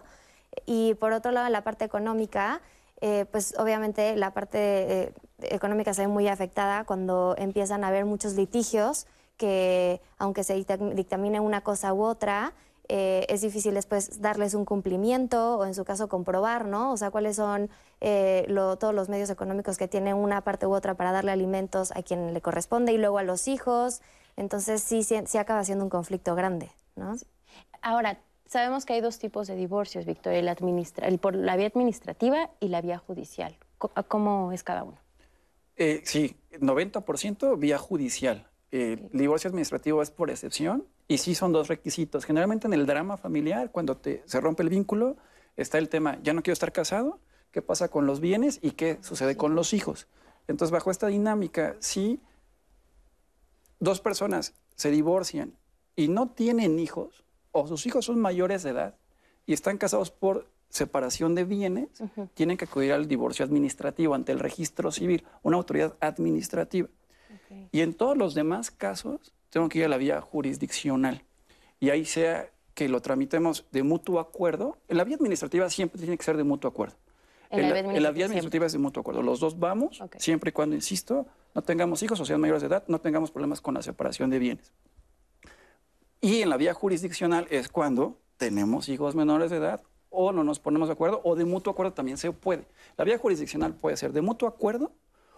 Y por otro lado, en la parte económica, eh, pues obviamente la parte eh, económica se ve muy afectada cuando empiezan a haber muchos litigios que, aunque se dictamine una cosa u otra, eh, es difícil después darles un cumplimiento o en su caso comprobar, ¿no? O sea, cuáles son lo, todos los medios económicos que tiene una parte u otra para darle alimentos a quien le corresponde y luego a los hijos. Entonces sí, sí, sí acaba siendo un conflicto grande, ¿no? Ahora, Sabemos que hay dos tipos de divorcios, Victoria, el administra el por la vía administrativa y la vía judicial. ¿Cómo es cada uno? Eh, sí, 90% vía judicial. Eh, el divorcio administrativo es por excepción y sí son dos requisitos. Generalmente en el drama familiar, cuando te, se rompe el vínculo, está el tema, ya no quiero estar casado, ¿qué pasa con los bienes y qué sucede sí. con los hijos? Entonces, bajo esta dinámica, sí, dos personas se divorcian y no tienen hijos, o sus hijos son mayores de edad y están casados por separación de bienes, tienen que acudir al divorcio administrativo ante el registro civil, una autoridad administrativa. Y en todos los demás casos, tengo que ir a la vía jurisdiccional. Y ahí sea que lo tramitemos de mutuo acuerdo. En la vía administrativa siempre tiene que ser de mutuo acuerdo. En, la, vía administrativa es de mutuo acuerdo. Los dos vamos, siempre y cuando, insisto, no tengamos hijos o sean mayores de edad, no tengamos problemas con la separación de bienes. Y en la vía jurisdiccional es cuando tenemos hijos menores de edad o no nos ponemos de acuerdo o de mutuo acuerdo también se puede. La vía jurisdiccional puede ser de mutuo acuerdo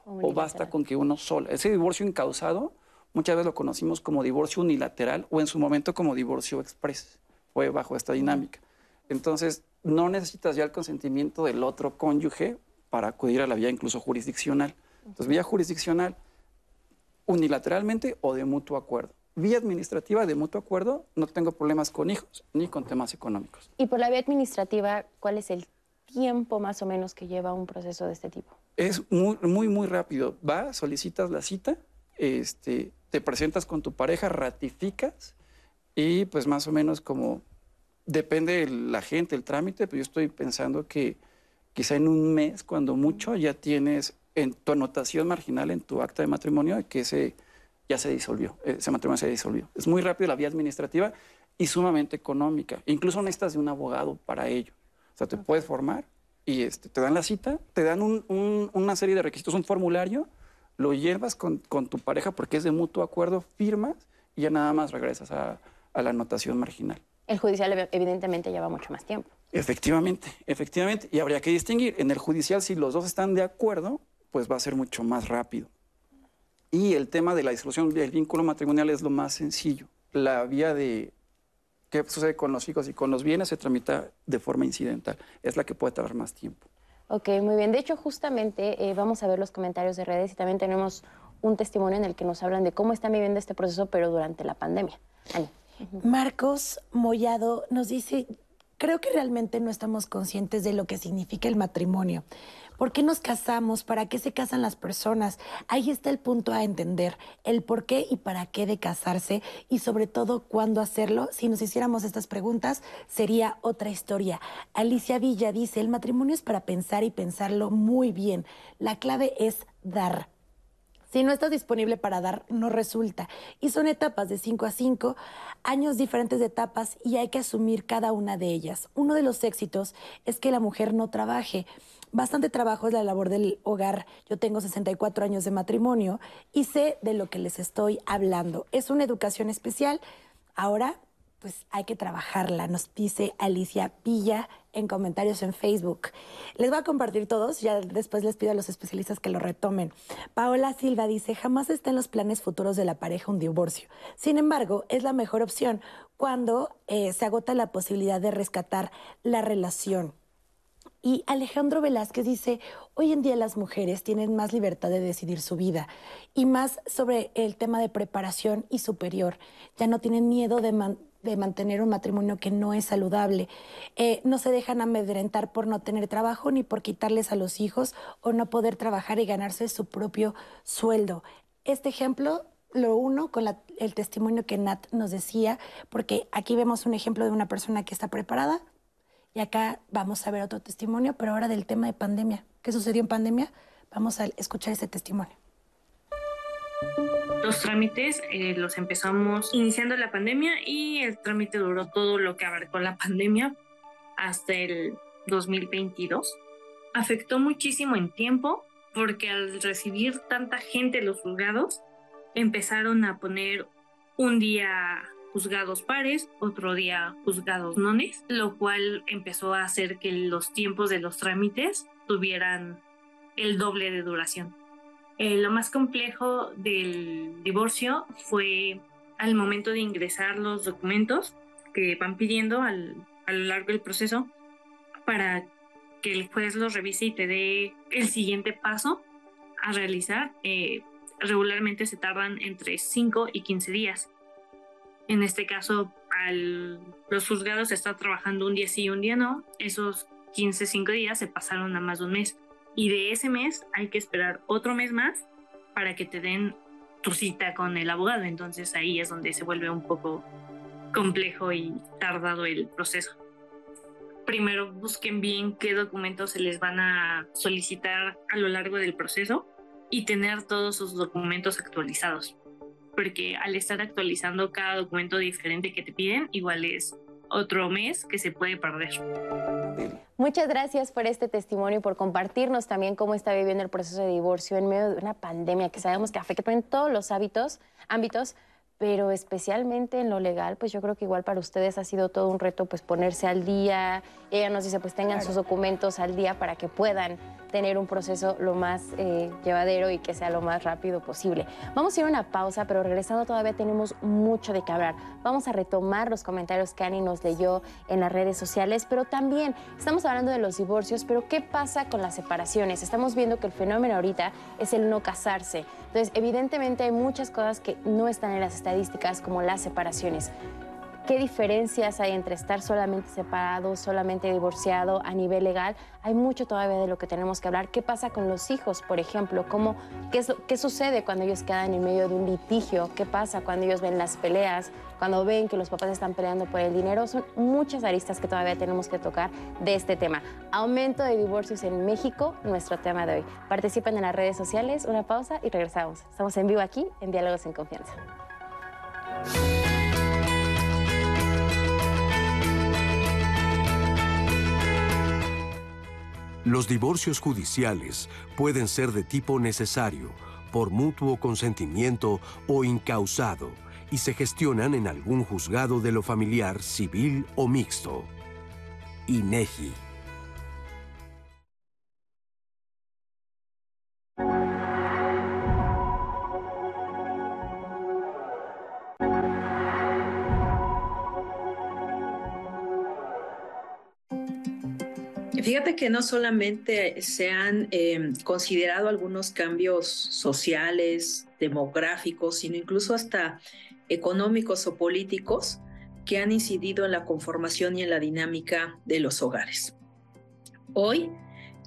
o, basta con que uno solo. Ese divorcio incausado muchas veces lo conocimos como divorcio unilateral o en su momento como divorcio express. Fue bajo esta dinámica. Entonces, no necesitas ya el consentimiento del otro cónyuge para acudir a la vía incluso jurisdiccional. Entonces, vía jurisdiccional unilateralmente o de mutuo acuerdo. Vía administrativa de mutuo acuerdo, no tengo problemas con hijos ni con temas económicos. Y por la vía administrativa, ¿cuál es el tiempo más o menos que lleva un proceso de este tipo? Es muy, muy, muy rápido. Vas, solicitas la cita, este, te presentas con tu pareja, ratificas y pues más o menos como depende de la gente, el trámite, pero yo estoy pensando que quizá en un mes, cuando mucho, ya tienes en tu anotación marginal en tu acta de matrimonio que ese ya se disolvió, ese matrimonio se disolvió. Es muy rápido la vía administrativa y sumamente económica. Incluso necesitas de un abogado para ello. O sea, te puedes formar y este, te dan la cita, te dan una serie de requisitos, un formulario, lo llevas con, tu pareja porque es de mutuo acuerdo, firmas y ya nada más regresas a la anotación marginal. El judicial evidentemente lleva mucho más tiempo. Efectivamente, efectivamente. Y habría que distinguir. En el judicial, si los dos están de acuerdo, pues va a ser mucho más rápido. Y el tema de la disolución del vínculo matrimonial es lo más sencillo. La vía de qué sucede con los hijos y con los bienes se tramita de forma incidental. Es la que puede tardar más tiempo. Ok, muy bien. De hecho, justamente eh, vamos a ver los comentarios de redes y también tenemos un testimonio en el que nos hablan de cómo están viviendo este proceso, pero durante la pandemia. Marcos Mollado nos dice, creo que realmente no estamos conscientes de lo que significa el matrimonio. ¿Por qué nos casamos? ¿Para qué se casan las personas? Ahí está el punto a entender, el por qué y para qué de casarse y sobre todo cuándo hacerlo. Si nos hiciéramos estas preguntas, sería otra historia. Alicia Villa dice, el matrimonio es para pensar y pensarlo muy bien. La clave es dar. Si no estás disponible para dar, no resulta. Y son etapas de 5 a 5, años diferentes de etapas y hay que asumir cada una de ellas. Uno de los éxitos es que la mujer no trabaje. Bastante trabajo es la labor del hogar. Yo tengo 64 años de matrimonio y sé de lo que les estoy hablando. Es una educación especial. Ahora pues hay que trabajarla, nos dice Alicia Pilla en comentarios en Facebook. Les voy a compartir todos, ya después les pido a los especialistas que lo retomen. Paola Silva dice, jamás está en los planes futuros de la pareja un divorcio. Sin embargo, es la mejor opción cuando eh, se agota la posibilidad de rescatar la relación. Y Alejandro Velázquez dice, hoy en día las mujeres tienen más libertad de decidir su vida y más sobre el tema de preparación y superior. Ya no tienen miedo de, mantener un matrimonio que no es saludable. Eh, no se dejan amedrentar por no tener trabajo ni por quitarles a los hijos o no poder trabajar y ganarse su propio sueldo. Este ejemplo lo uno con el testimonio que Nat nos decía, porque aquí vemos un ejemplo de una persona que está preparada y acá vamos a ver otro testimonio, pero ahora del tema de pandemia. ¿Qué sucedió en pandemia? Vamos a escuchar ese testimonio. Los trámites eh, los empezamos iniciando la pandemia y el trámite duró todo lo que abarcó la pandemia hasta el 2022. Afectó muchísimo en tiempo porque al recibir tanta gente los juzgados, empezaron a poner un día juzgados pares, otro día juzgados nones, lo cual empezó a hacer que los tiempos de los trámites tuvieran el doble de duración. Eh, lo más complejo del divorcio fue al momento de ingresar los documentos que van pidiendo a lo largo del proceso para que el juez los revise y te dé el siguiente paso a realizar. Eh, regularmente se tardan entre 5 y 15 días. En este caso, los juzgados están trabajando un día sí y un día no. Esos 15, 5 días se pasaron a más de un mes y de ese mes hay que esperar otro mes más para que te den tu cita con el abogado. Entonces ahí es donde se vuelve un poco complejo y tardado el proceso. Primero busquen bien qué documentos se les van a solicitar a lo largo del proceso y tener todos sus documentos actualizados. Porque al estar actualizando cada documento diferente que te piden, igual es otro mes que se puede perder. Muchas gracias por este testimonio y por compartirnos también cómo está viviendo el proceso de divorcio en medio de una pandemia que sabemos que afecta en todos los hábitos, ámbitos, pero especialmente en lo legal, pues yo creo que igual para ustedes ha sido todo un reto pues ponerse al día. Ella nos dice pues tengan sus documentos al día para que puedan tener un proceso lo más eh, llevadero y que sea lo más rápido posible. Vamos a ir a una pausa, pero regresando todavía tenemos mucho de qué hablar. Vamos a retomar los comentarios que Ani nos leyó en las redes sociales, pero también estamos hablando de los divorcios, pero ¿qué pasa con las separaciones? Estamos viendo que el fenómeno ahorita es el no casarse. Entonces, evidentemente hay muchas cosas que no están en las estadísticas como las separaciones. ¿Qué diferencias hay entre estar solamente separado, solamente divorciado a nivel legal? Hay mucho todavía de lo que tenemos que hablar. ¿Qué pasa con los hijos, por ejemplo? ¿Cómo, qué, ¿Qué sucede cuando ellos quedan en medio de un litigio? ¿Qué pasa cuando ellos ven las peleas? Cuando ven que los papás están peleando por el dinero? Son muchas aristas que todavía tenemos que tocar de este tema. Aumento de divorcios en México, nuestro tema de hoy. Participen en las redes sociales, una pausa y regresamos. Estamos en vivo aquí en Diálogos en Confianza. Los divorcios judiciales pueden ser de tipo necesario, por mutuo consentimiento o incausado, y se gestionan en algún juzgado de lo familiar, civil o mixto. INEGI. Fíjate que no solamente se han eh, considerado algunos cambios sociales, demográficos, sino incluso hasta económicos o políticos que han incidido en la conformación y en la dinámica de los hogares. Hoy,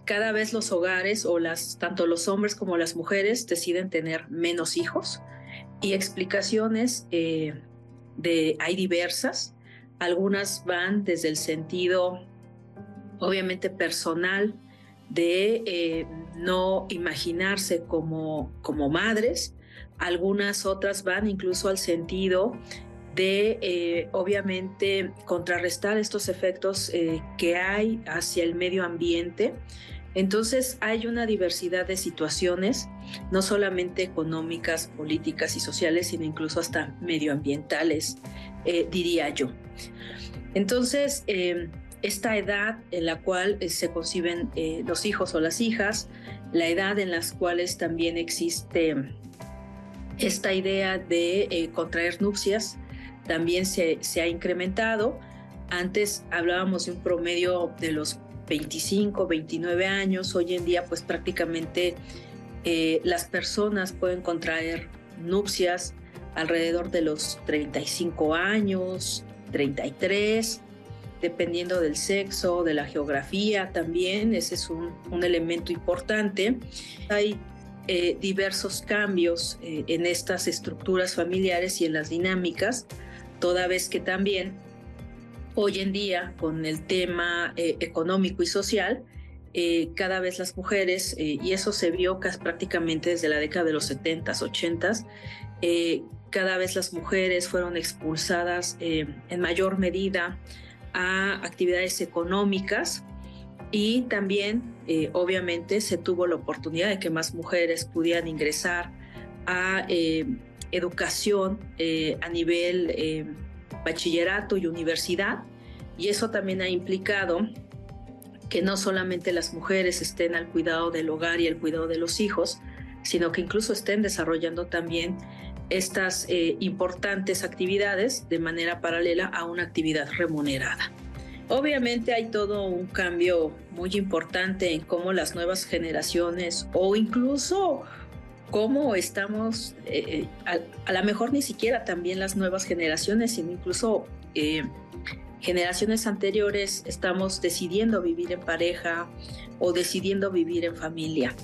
cada vez los hogares o las tanto los hombres como las mujeres deciden tener menos hijos y explicaciones eh, de hay diversas. Algunas van desde el sentido obviamente personal de eh, no imaginarse como, como madres. Algunas otras van incluso al sentido de, eh, obviamente, contrarrestar estos efectos eh, que hay hacia el medio ambiente. Entonces hay una diversidad de situaciones, no solamente económicas, políticas y sociales, sino incluso hasta medioambientales, diría yo. Entonces, esta edad en la cual eh, se conciben eh, los hijos o las hijas, la edad en las cuales también existe esta idea de eh, contraer nupcias, también se, ha incrementado. Antes hablábamos de un promedio de los 25, 29 años, hoy en día pues prácticamente las personas pueden contraer nupcias alrededor de los 35 años, 33, dependiendo del sexo, de la geografía también, ese es un, elemento importante. Hay eh, diversos cambios eh, en estas estructuras familiares y en las dinámicas, toda vez que también hoy en día con el tema eh, económico y social, cada vez las mujeres, y eso se vio casi prácticamente desde la década de los 70s, 80s, cada vez las mujeres fueron expulsadas en mayor medida a actividades económicas y también eh, obviamente se tuvo la oportunidad de que más mujeres pudieran ingresar a eh, educación eh, a nivel bachillerato y universidad. Y eso también ha implicado que no solamente las mujeres estén al cuidado del hogar y el cuidado de los hijos, sino que incluso estén desarrollando también estas eh, importantes actividades de manera paralela a una actividad remunerada. Obviamente hay todo un cambio muy importante en cómo las nuevas generaciones o incluso cómo estamos, eh, eh, a, lo mejor ni siquiera también las nuevas generaciones, sino incluso generaciones anteriores estamos decidiendo vivir en pareja o decidiendo vivir en familia.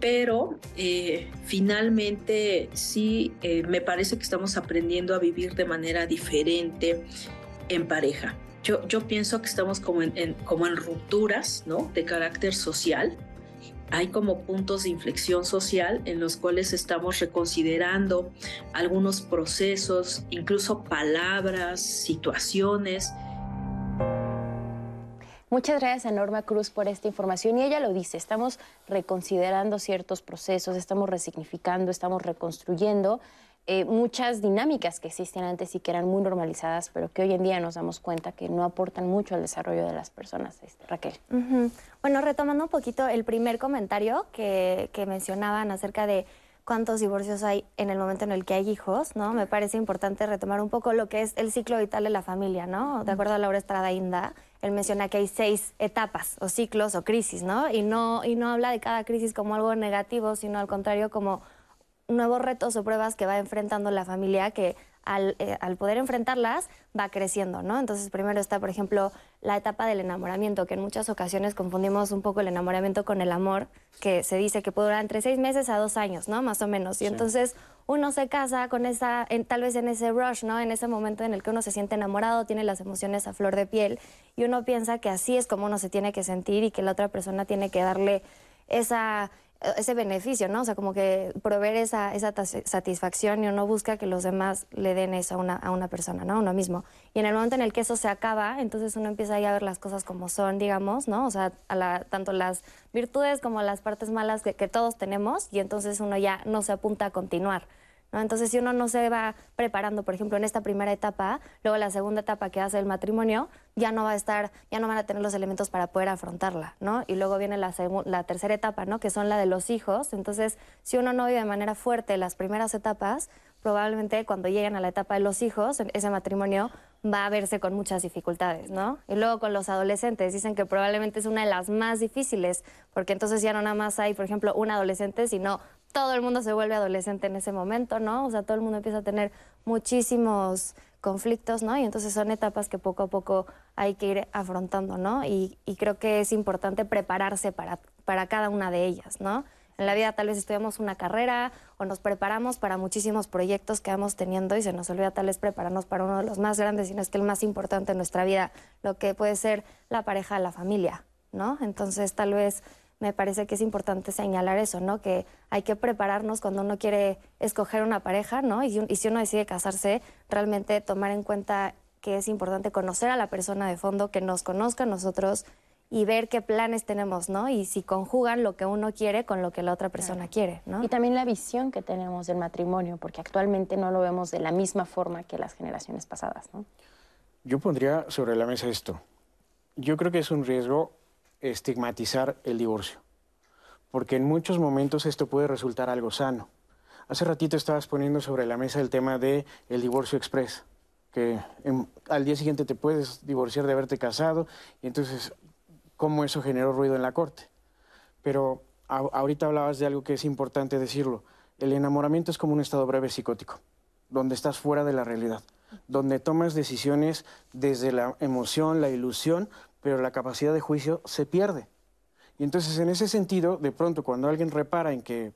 Pero eh, finalmente sí eh, me parece que estamos aprendiendo a vivir de manera diferente en pareja. Yo, yo pienso que estamos como en, como en rupturas ¿no? de carácter social. Hay como puntos de inflexión social en los cuales estamos reconsiderando algunos procesos, incluso palabras, situaciones Muchas gracias a Norma Cruz por esta información y ella lo dice, estamos reconsiderando ciertos procesos, estamos resignificando, estamos reconstruyendo eh, muchas dinámicas que existían antes y que eran muy normalizadas, pero que hoy en día nos damos cuenta que no aportan mucho al desarrollo de las personas. Este, Raquel. Bueno, retomando un poquito el primer comentario que, que mencionaban acerca de cuántos divorcios hay en el momento en el que hay hijos, ¿no? Me parece importante retomar un poco lo que es el ciclo vital de la familia, ¿no? De acuerdo a Laura Estrada Inda, él menciona que hay seis etapas o ciclos o crisis, ¿no? Y no, y no habla de cada crisis como algo negativo, sino al contrario como nuevos retos o pruebas que va enfrentando la familia que eh, al, poder enfrentarlas va creciendo, ¿no? Entonces primero está, por ejemplo, la etapa del enamoramiento, que en muchas ocasiones confundimos un poco el enamoramiento con el amor, que se dice que puede durar entre seis meses a dos años, ¿no? Más o menos. Y entonces uno se casa con esa, tal vez en ese rush, ¿no? En ese momento en el que uno se siente enamorado, tiene las emociones a flor de piel y uno piensa que así es como uno se tiene que sentir y que la otra persona tiene que darle esa ese beneficio, ¿no? O sea, como que proveer esa, esa satisfacción y uno busca que los demás le den eso a una, a una persona, ¿no? A uno mismo. Y en el momento en el que eso se acaba, entonces uno empieza a ver las cosas como son, digamos, ¿no? O sea, tanto las virtudes como las partes malas que todos tenemos y entonces uno ya no se apunta a continuar. Entonces, si uno no se va preparando, por ejemplo, en esta primera etapa, luego la segunda etapa que hace el matrimonio, ya no va a estar, ya no van a tener los elementos para poder afrontarla, ¿no? Y luego viene la, la tercera etapa, ¿no? Que son la de los hijos. Entonces, si uno no vive de manera fuerte las primeras etapas, probablemente cuando lleguen a la etapa de los hijos, ese matrimonio va a verse con muchas dificultades, ¿no? Y luego con los adolescentes, dicen que probablemente es una de las más difíciles, porque entonces ya no nada más hay, por ejemplo, un adolescente, sino todo el mundo se vuelve adolescente en ese momento, ¿no? O sea, todo el mundo empieza a tener muchísimos conflictos, ¿no? Y entonces son etapas que poco a poco hay que ir afrontando, ¿no? Y, creo que es importante prepararse para, para cada una de ellas, ¿no? En la vida tal vez estudiamos una carrera o nos preparamos para muchísimos proyectos que vamos teniendo y se nos olvida tal vez prepararnos para uno de los más grandes, sino es que el más importante en nuestra vida, lo que puede ser la pareja, la familia, ¿no? Entonces tal vez me parece que es importante señalar eso, ¿no? Que hay que prepararnos cuando uno quiere escoger una pareja, ¿no? Y, si uno decide casarse, realmente tomar en cuenta que es importante conocer a la persona de fondo, que nos conozca a nosotros y ver qué planes tenemos, ¿no? Y si conjugan lo que uno quiere con lo que la otra persona quiere, ¿no? Y también la visión que tenemos del matrimonio, porque actualmente no lo vemos de la misma forma que las generaciones pasadas, ¿no? Yo pondría sobre la mesa esto. Yo creo que es un riesgo estigmatizar el divorcio, porque en muchos momentos esto puede resultar algo sano. Hace ratito estabas poniendo sobre la mesa el tema del el divorcio express, que al día siguiente te puedes divorciar de haberte casado y entonces cómo eso generó ruido en la corte. Pero ahorita hablabas de algo que es importante decirlo. El enamoramiento es como un estado breve psicótico, donde estás fuera de la realidad, donde tomas decisiones desde la emoción, la ilusión, pero la capacidad de juicio se pierde. Y entonces, en ese sentido, de pronto, cuando alguien repara en que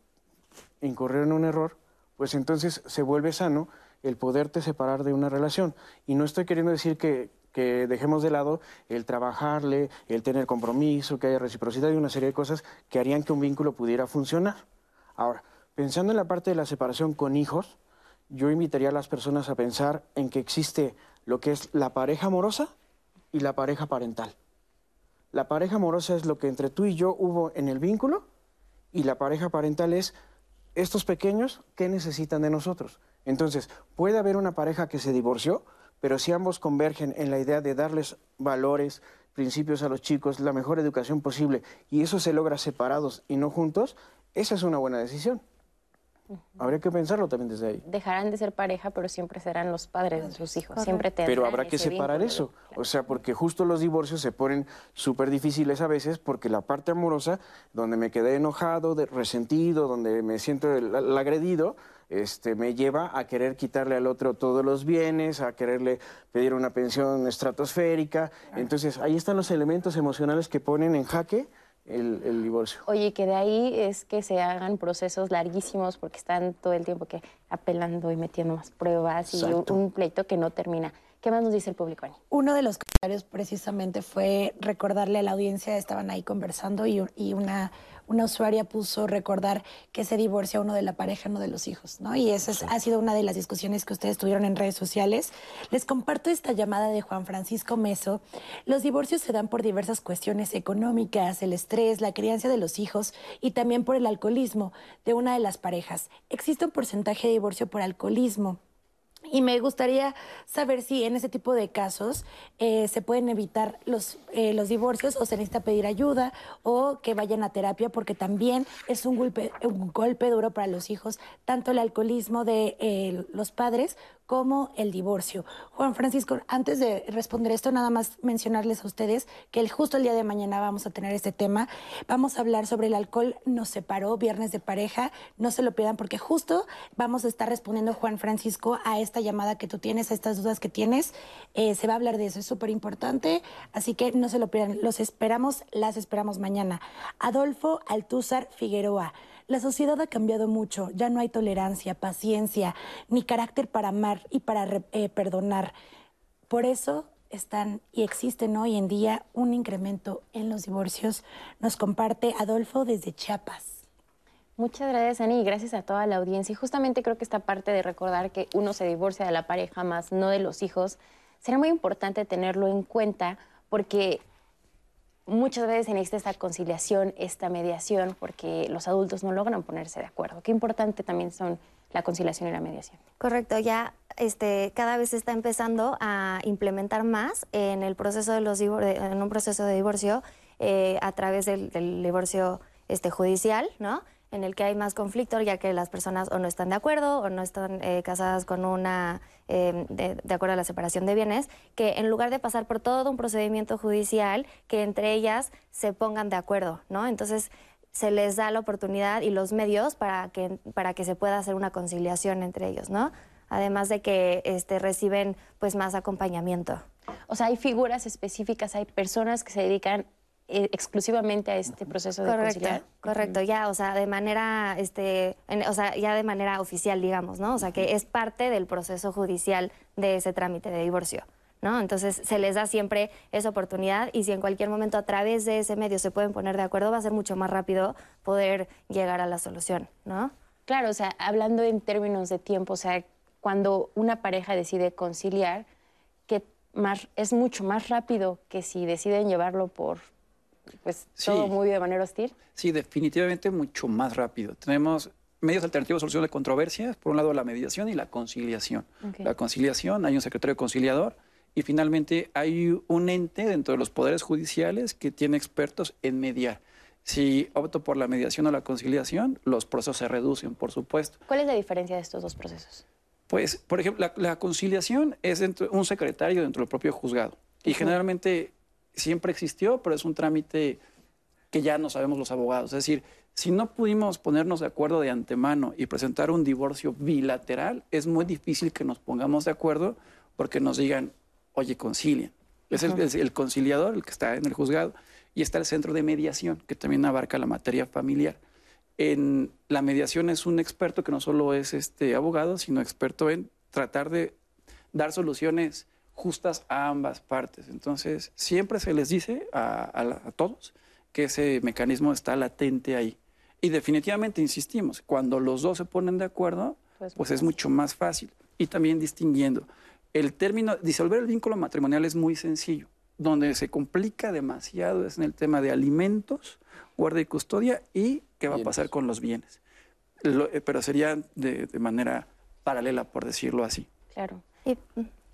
incurrió en un error, pues entonces se vuelve sano el poderte separar de una relación. Y no estoy queriendo decir que, que dejemos de lado el trabajarle, el tener compromiso, que haya reciprocidad y una serie de cosas que harían que un vínculo pudiera funcionar. Ahora, pensando en la parte de la separación con hijos, yo invitaría a las personas a pensar en que existe lo que es la pareja amorosa y la pareja parental. La pareja amorosa es lo que entre tú y yo hubo en el vínculo y la pareja parental es estos pequeños, ¿qué necesitan de nosotros? Entonces, puede haber una pareja que se divorció, pero si ambos convergen en la idea de darles valores, principios a los chicos, la mejor educación posible, y eso se logra separados y no juntos, esa es una buena decisión. Habría que pensarlo también desde ahí. Dejarán de ser pareja, pero siempre serán los padres de sus hijos. Siempre Pero habrá que separar eso. O sea, porque justo los divorcios se ponen súper difíciles a veces porque la parte amorosa, donde me quedé enojado, resentido, donde me siento el, agredido, este, me lleva a querer quitarle al otro todos los bienes, a quererle pedir una pensión estratosférica. Entonces, ahí están los elementos emocionales que ponen en jaque el, el divorcio. Oye, que de ahí es que se hagan procesos larguísimos porque están todo el tiempo que apelando y metiendo más pruebas y un, pleito que no termina. ¿Qué más nos dice el público, Ani? Uno de los comentarios precisamente fue recordarle a la audiencia, estaban ahí conversando y, y una, una usuaria puso recordar que se divorcia uno de la pareja, no de los hijos, ¿no? Y esa es- ha sido una de las discusiones que ustedes tuvieron en redes sociales. Les comparto esta llamada de Juan Francisco Meso. Los divorcios se dan por diversas cuestiones económicas, el estrés, la crianza de los hijos y también por el alcoholismo de una de las parejas. Existe un porcentaje de divorcio por alcoholismo. Y me gustaría saber si en ese tipo de casos eh, se pueden evitar los, eh, los divorcios o se necesita pedir ayuda o que vayan a terapia porque también es un golpe, un golpe duro para los hijos, tanto el alcoholismo de eh, los padres como el divorcio. Juan Francisco, antes de responder esto, nada más mencionarles a ustedes que el, justo el día de mañana vamos a tener este tema. Vamos a hablar sobre el alcohol nos separó, viernes de pareja. No se lo pierdan porque justo vamos a estar respondiendo, Juan Francisco, a esta llamada que tú tienes, a estas dudas que tienes. Eh, se va a hablar de eso, es súper importante. Así que no se lo pierdan. Los esperamos, las esperamos mañana. Adolfo Altúzar Figueroa. La sociedad ha cambiado mucho, ya no hay tolerancia, paciencia, ni carácter para amar y para eh, perdonar. Por eso están y existen hoy en día un incremento en los divorcios. Nos comparte Adolfo desde Chiapas. Muchas gracias, Ani, y gracias a toda la audiencia. Y justamente creo que esta parte de recordar que uno se divorcia de la pareja más no de los hijos, será muy importante tenerlo en cuenta porque muchas veces necesita esta conciliación, esta mediación, porque los adultos no logran ponerse de acuerdo. Qué importante también son la conciliación y la mediación. Correcto, ya este, cada vez se está empezando a implementar más en el proceso de los en un proceso de divorcio eh, a través del, del divorcio este, judicial, ¿no? En el que hay más conflicto, ya que las personas o no están de acuerdo o no están eh, casadas con una, eh, de, de acuerdo a la separación de bienes, que en lugar de pasar por todo un procedimiento judicial, que entre ellas se pongan de acuerdo, ¿no? Entonces, se les da la oportunidad y los medios para que, para que se pueda hacer una conciliación entre ellos, ¿no? Además de que este, reciben pues más acompañamiento. O sea, hay figuras específicas, hay personas que se dedican eh, exclusivamente a este proceso de Correcto, conciliar. correcto, ya, o sea, de manera, este, en- o sea, ya de manera oficial, digamos, ¿no? O sea, que es parte del proceso judicial de ese trámite de divorcio, ¿no? Entonces, se les da siempre esa oportunidad y si en cualquier momento a través de ese medio se pueden poner de acuerdo, va a ser mucho más rápido poder llegar a la solución, ¿no? Claro, o sea, hablando en términos de tiempo, o sea, cuando una pareja decide conciliar, que más, es mucho más rápido que si deciden llevarlo por, pues, Sí. todo muy de manera hostil. Sí, definitivamente mucho más rápido. Tenemos medios alternativos de solución de controversias, por un lado la mediación y la conciliación. La conciliación, hay un secretario conciliador y finalmente hay un ente dentro de los poderes judiciales que tiene expertos en mediar. Si opto por la mediación o la conciliación, los procesos se reducen, por supuesto. ¿Cuál es la diferencia de estos dos procesos? Pues, por ejemplo, la, la conciliación es dentro, un secretario dentro del propio juzgado. Y generalmente siempre existió, pero es un trámite que ya no sabemos los abogados. Es decir, si no pudimos ponernos de acuerdo de antemano y presentar un divorcio bilateral, es muy difícil que nos pongamos de acuerdo porque nos digan, oye, concilien. Es el, Ujú. es el conciliador, el que está en el juzgado, y está el centro de mediación, que también abarca la materia familiar. En la mediación es un experto que no solo es este abogado, sino experto en tratar de dar soluciones justas a ambas partes. Entonces, siempre se les dice a, a la- a todos que ese mecanismo está latente ahí. Y definitivamente, insistimos, cuando los dos se ponen de acuerdo, Pues, pues es mucho más fácil. Y también distinguiendo. El término, disolver el vínculo matrimonial es muy sencillo. Donde se complica demasiado es en el tema de alimentos, guarda y custodia y qué va a pasar con los bienes. Lo- eh, pero sería de, de manera paralela, por decirlo así. Claro. Y,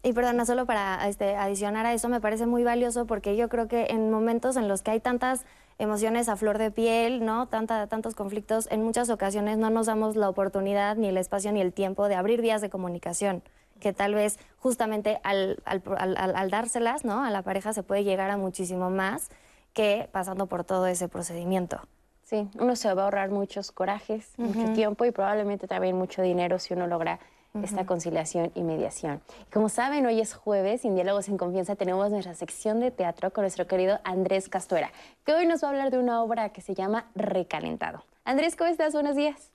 y perdona, solo para este, adicionar a eso, me parece muy valioso porque yo creo que en momentos en los que hay tantas emociones a flor de piel, ¿no? Tanta, tantos conflictos, en muchas ocasiones no nos damos la oportunidad, ni el espacio, ni el tiempo de abrir vías de comunicación, que tal vez justamente al, al- al- al- dárselas, ¿no? A la pareja se puede llegar a muchísimo más que pasando por todo ese procedimiento. Sí, uno se va a ahorrar muchos corajes, mucho Ujú. tiempo y probablemente también mucho dinero si uno logra esta conciliación y mediación. Como saben, hoy es jueves y en Diálogos en Confianza tenemos nuestra sección de teatro con nuestro querido Andrés Castuera, que hoy nos va a hablar de una obra que se llama Recalentado. Andrés, ¿cómo estás? Buenos días.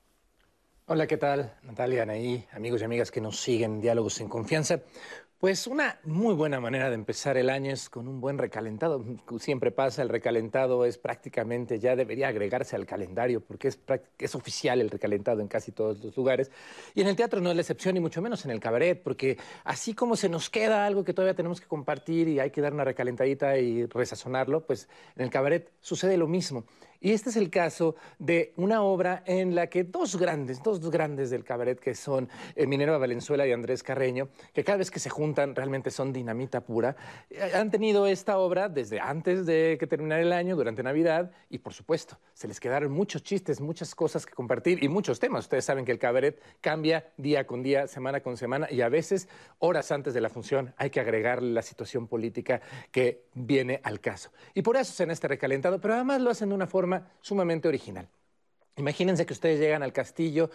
Hola, ¿qué tal? Natalia, Anaí, amigos y amigas que nos siguen Diálogos en Confianza. Pues una muy buena manera de empezar el año es con un buen recalentado. Siempre pasa, el recalentado es prácticamente, ya debería agregarse al calendario porque es, oficial el recalentado en casi todos los lugares. Y en el teatro no es la excepción, ni mucho menos en el cabaret, porque así como se nos queda algo que todavía tenemos que compartir y hay que dar una recalentadita y resazonarlo, pues en el cabaret sucede lo mismo. Y este es el caso de una obra en la que dos grandes, dos grandes del cabaret, que son eh, Minerva Valenzuela y Andrés Carreño, que cada vez que se juntan realmente son dinamita pura, eh, han tenido esta obra desde antes de que terminara el año, durante Navidad, y por supuesto, se les quedaron muchos chistes, muchas cosas que compartir y muchos temas. Ustedes saben que el cabaret cambia día con día, semana con semana, y a veces, horas antes de la función, hay que agregarle la situación política que viene al caso. Y por eso se en este recalentado, pero además lo hacen de una forma sumamente original. Imagínense que ustedes llegan al castillo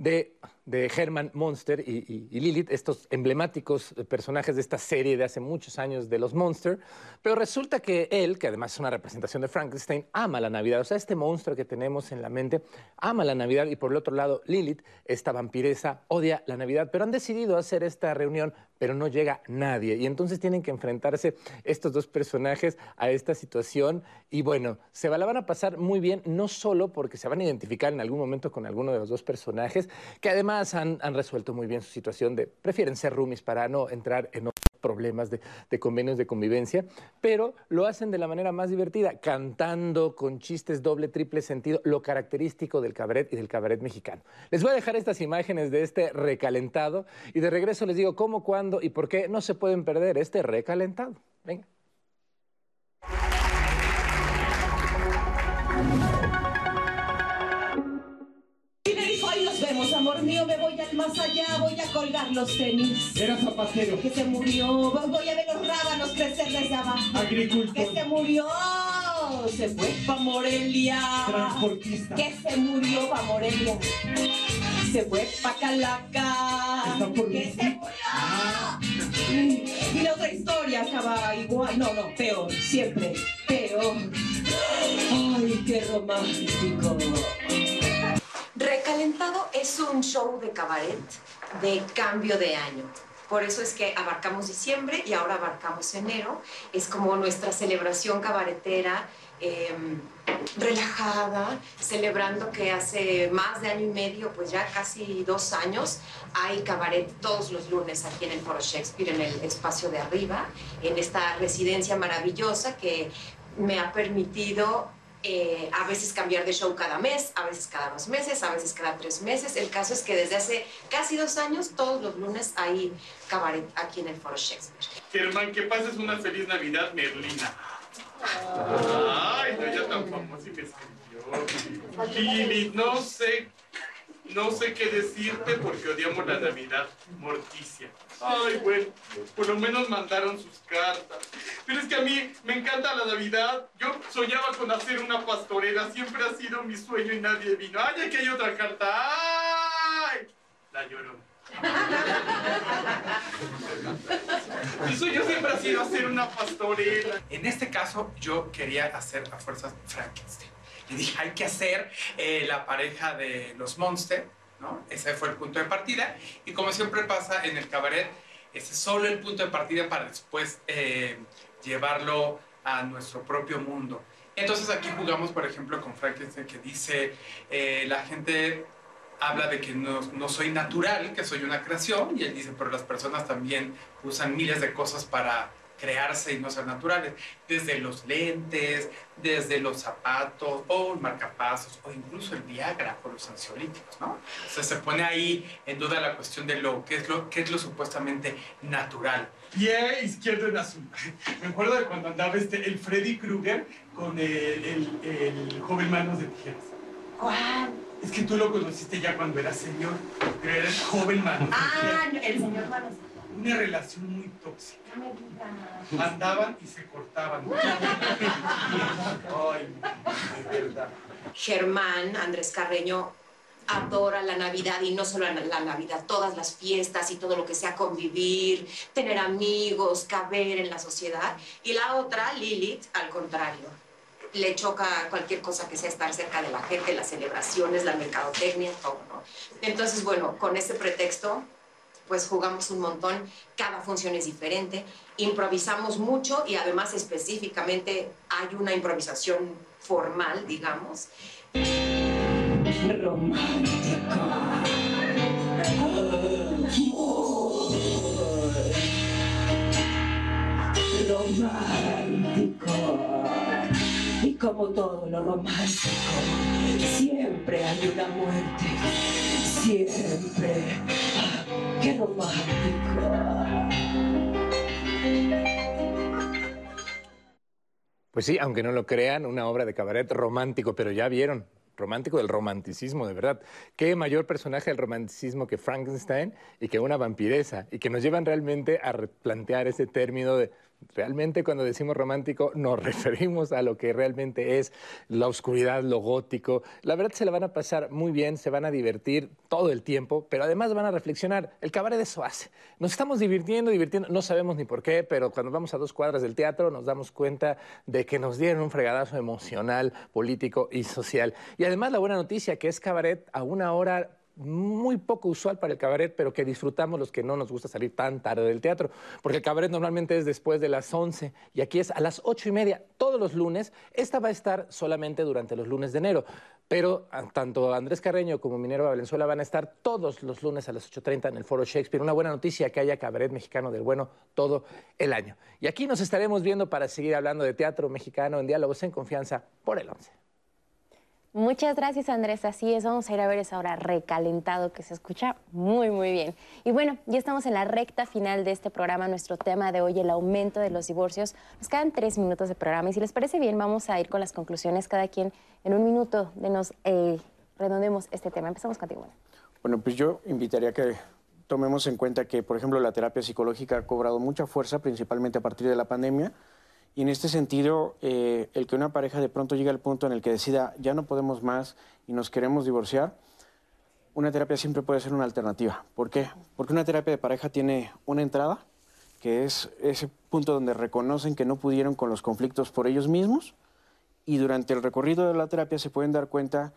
de, de Herman Monster y, Lilith, estos emblemáticos personajes de esta serie de hace muchos años de los Monster, pero resulta que él, que además es una representación de Frankenstein, ama la Navidad, o sea, este monstruo que tenemos en la mente ama la Navidad y por el otro lado Lilith, esta vampiresa, odia la Navidad, pero han decidido hacer esta reunión, pero no llega nadie. Y entonces tienen que enfrentarse estos dos personajes a esta situación. Y bueno, se la van a pasar muy bien, no solo porque se van a identificar en algún momento con alguno de los dos personajes, que además han, resuelto muy bien su situación de prefieren ser roomies para no entrar en problemas de, de, convenios de convivencia, pero lo hacen de la manera más divertida, cantando con chistes doble, triple sentido, lo característico del cabaret y del cabaret mexicano. Les voy a dejar estas imágenes de este recalentado y de regreso les digo cómo, cuándo y por qué no se pueden perder este recalentado. Venga. Mío, me voy al más allá, voy a colgar los tenis. Era zapatero. Que se murió, voy a ver los rábanos crecer desde abajo. Agricultor. Que se murió, se fue pa' Morelia. Transportista. Que se murió pa' Morelia. Se fue pa' Calaca. Que se murió. Y la otra historia acaba igual, no, no, peor, siempre, peor. Ay, qué romántico. Es un show de cabaret de cambio de año. Por eso es que abarcamos diciembre y ahora abarcamos enero. Es como nuestra celebración cabaretera em, relajada, celebrando que hace más de año y medio, pues ya casi dos años, hay cabaret todos los lunes aquí en el Foro Shakespeare, en el espacio de arriba, en esta residencia maravillosa que me ha permitido eh, a veces cambiar de show cada mes, a veces cada dos meses, a veces cada tres meses. El caso es que desde hace casi dos años, todos los lunes hay cabaret aquí en el Foro Shakespeare. Germán, que pases una feliz Navidad, Merlina. Ay, no, ya tan famosa y me escribió. Lili, no sé no sé qué decirte porque odiamos la Navidad, Morticia. Ay, bueno, por lo menos mandaron sus cartas. Pero es que a mí me encanta la Navidad. Yo soñaba con hacer una pastorela, siempre ha sido mi sueño y nadie vino. ¡Ay, aquí hay otra carta! ¡Ay! La lloró. Mi sueño siempre ha sido hacer una pastorela. En este caso, yo quería hacer a fuerzas Frankenstein. Y dije, hay que hacer eh, la pareja de los Monster, ¿no? Ese fue el punto de partida. Y como siempre pasa en el cabaret, ese es solo el punto de partida para después eh, llevarlo a nuestro propio mundo. Entonces aquí jugamos, por ejemplo, con Frankenstein que dice, eh, la gente habla de que no, no, soy natural, que soy una creación, y él dice, pero las personas también usan miles de cosas para crearse y no ser naturales, desde los lentes, desde los zapatos o marcapasos o incluso el Viagra o los ansiolíticos, ¿no? O sea, se pone ahí en duda la cuestión de lo que es lo, que es lo supuestamente natural. Pie izquierdo en azul. Me acuerdo de cuando andaba este, el Freddy Krueger con el, el, el joven manos de tijeras. ¿Cuál? Es que tú lo conociste ya cuando eras señor, pero era el joven manos. Ah, el señor manos una relación muy tóxica. Andaban y se cortaban. Ay, Germán, Andrés Carreño, adora la Navidad y no solo la, la Navidad, todas las fiestas y todo lo que sea convivir, tener amigos, caber en la sociedad. Y la otra, Lilith, al contrario, le choca cualquier cosa que sea estar cerca de la gente, las celebraciones, la mercadotecnia, todo, ¿no? Entonces, bueno, con ese pretexto, pues jugamos un montón, cada función es diferente, improvisamos mucho y además específicamente hay una improvisación formal, digamos. Romántico. Y como todo lo romántico, siempre hay una muerte. Siempre. ¡Qué romántico! Pues sí, aunque no lo crean, una obra de cabaret romántico, pero ya vieron, romántico del romanticismo, de verdad. ¿Qué mayor personaje del romanticismo que Frankenstein y que una vampiresa? Y que nos llevan realmente a replantear ese término de Realmente cuando decimos romántico nos referimos a lo que realmente es la oscuridad, lo gótico. La verdad se la van a pasar muy bien, se van a divertir todo el tiempo, pero además van a reflexionar. El cabaret eso hace. Nos estamos divirtiendo, divirtiendo, no sabemos ni por qué, pero cuando vamos a dos cuadras del teatro nos damos cuenta de que nos dieron un fregadazo emocional, político y social. Y además la buena noticia que es cabaret a una hora muy poco usual para el cabaret, pero que disfrutamos los que no nos gusta salir tan tarde del teatro, porque el cabaret normalmente es después de las 11 y aquí es a las ocho y media todos los lunes. Esta va a estar solamente durante los lunes de enero, pero ah, tanto Andrés Carreño como Minerva Valenzuela van a estar todos los lunes a las 8.30 en el Foro Shakespeare. Una buena noticia que haya cabaret mexicano del bueno todo el año. Y aquí nos estaremos viendo para seguir hablando de teatro mexicano en Diálogos en Confianza por el 11. Muchas gracias Andrés, así es, vamos a ir a ver esa hora recalentado que se escucha muy muy bien. Y bueno, ya estamos en la recta final de este programa, nuestro tema de hoy, el aumento de los divorcios. Nos quedan tres minutos de programa y si les parece bien vamos a ir con las conclusiones cada quien en un minuto de nos eh, redondemos este tema. Empezamos contigo. Bueno. bueno, pues yo invitaría que tomemos en cuenta que, por ejemplo, la terapia psicológica ha cobrado mucha fuerza, principalmente a partir de la pandemia y en este sentido, eh, el que una pareja de pronto llegue al punto en el que decida ya no podemos más y nos queremos divorciar, una terapia siempre puede ser una alternativa. ¿Por qué? Porque una terapia de pareja tiene una entrada, que es ese punto donde reconocen que no pudieron con los conflictos por ellos mismos, y durante el recorrido de la terapia se pueden dar cuenta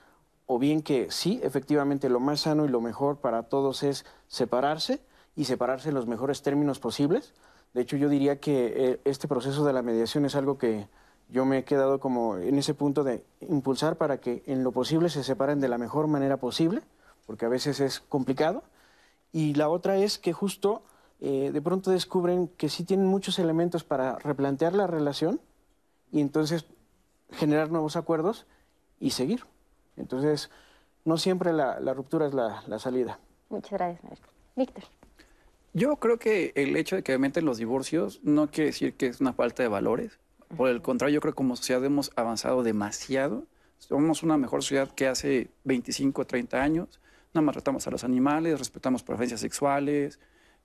o bien que sí, efectivamente lo más sano y lo mejor para todos es separarse y separarse en los mejores términos posibles, de hecho, yo diría que eh, este proceso de la mediación es algo que yo me he quedado como en ese punto de impulsar para que en lo posible se separen de la mejor manera posible, porque a veces es complicado. Y la otra es que justo eh, de pronto descubren que sí tienen muchos elementos para replantear la relación y entonces generar nuevos acuerdos y seguir. Entonces, no siempre la, ruptura es la, la salida. Muchas gracias, Víctor. Yo creo que el hecho de que aumenten los divorcios no quiere decir que es una falta de valores. Por el contrario, yo creo que como sociedad hemos avanzado demasiado. Somos una mejor sociedad que hace 25 o 30 años. Nada más tratamos a los animales, respetamos preferencias sexuales,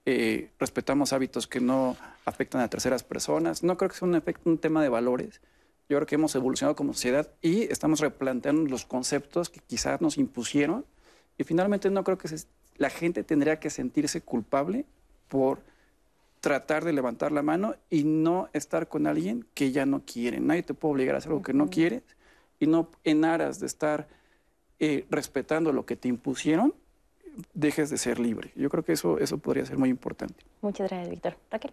eh, respetamos hábitos que no afectan a terceras personas. No creo que sea un, un tema de valores. Yo creo que hemos evolucionado como sociedad y estamos replanteando los conceptos que quizás nos impusieron. Y finalmente no creo que la gente tendría que sentirse culpable por tratar de levantar la mano y no estar con alguien que ya no quiere. Nadie te puede obligar a hacer algo que no quieres y no en aras de estar eh, respetando lo que te impusieron, dejes de ser libre. Yo creo que eso, eso podría ser muy importante. Muchas gracias, Víctor. Raquel.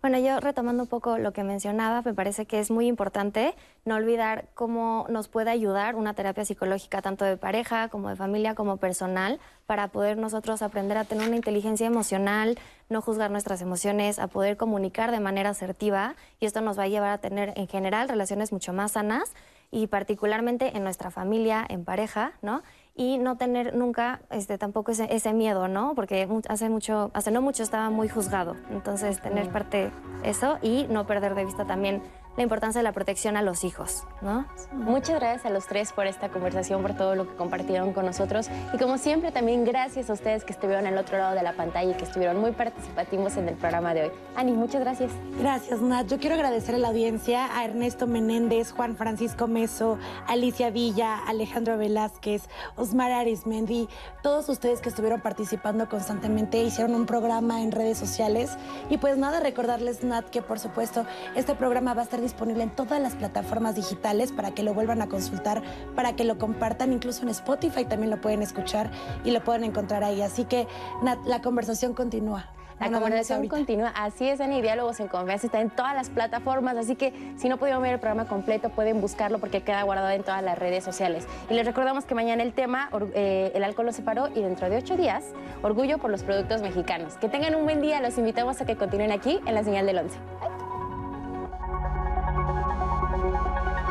Bueno, yo retomando un poco lo que mencionaba, me parece que es muy importante no olvidar cómo nos puede ayudar una terapia psicológica, tanto de pareja como de familia, como personal, para poder nosotros aprender a tener una inteligencia emocional, no juzgar nuestras emociones, a poder comunicar de manera asertiva y esto nos va a llevar a tener en general relaciones mucho más sanas y particularmente en nuestra familia, en pareja, ¿no? Y no tener nunca este, tampoco ese, ese, miedo, ¿no? Porque hace mucho, hace no mucho estaba muy juzgado. Entonces, tener parte eso y no perder de vista también la importancia de la protección a los hijos, ¿no? Muchas gracias a los tres por esta conversación, por todo lo que compartieron con nosotros. Y como siempre, también gracias a ustedes que estuvieron al otro lado de la pantalla y que estuvieron muy participativos en el programa de hoy. Ani, muchas gracias. Gracias, Nat. Yo quiero agradecer a la audiencia, a Ernesto Menéndez, Juan Francisco Meso, Alicia Villa, Alejandro Velázquez, Osmar Arismendi, todos ustedes que estuvieron participando constantemente, hicieron un programa en redes sociales. Y pues nada, recordarles, Nat, que por supuesto este programa va a estar disponible en todas las plataformas digitales para que lo vuelvan a consultar, para que lo compartan, incluso en Spotify también lo pueden escuchar y lo pueden encontrar ahí. Así que, Nat, la conversación continúa. La conversación continúa. Así es, Ani, Diálogos en Confianza está en todas las plataformas, así que si no pudieron ver el programa completo, pueden buscarlo porque queda guardado en todas las redes sociales. Y les recordamos que mañana el tema, eh, el alcohol lo separó, y dentro de ocho días, orgullo por los productos mexicanos. Que tengan un buen día, los invitamos a que continúen aquí en la señal del 11. Bye.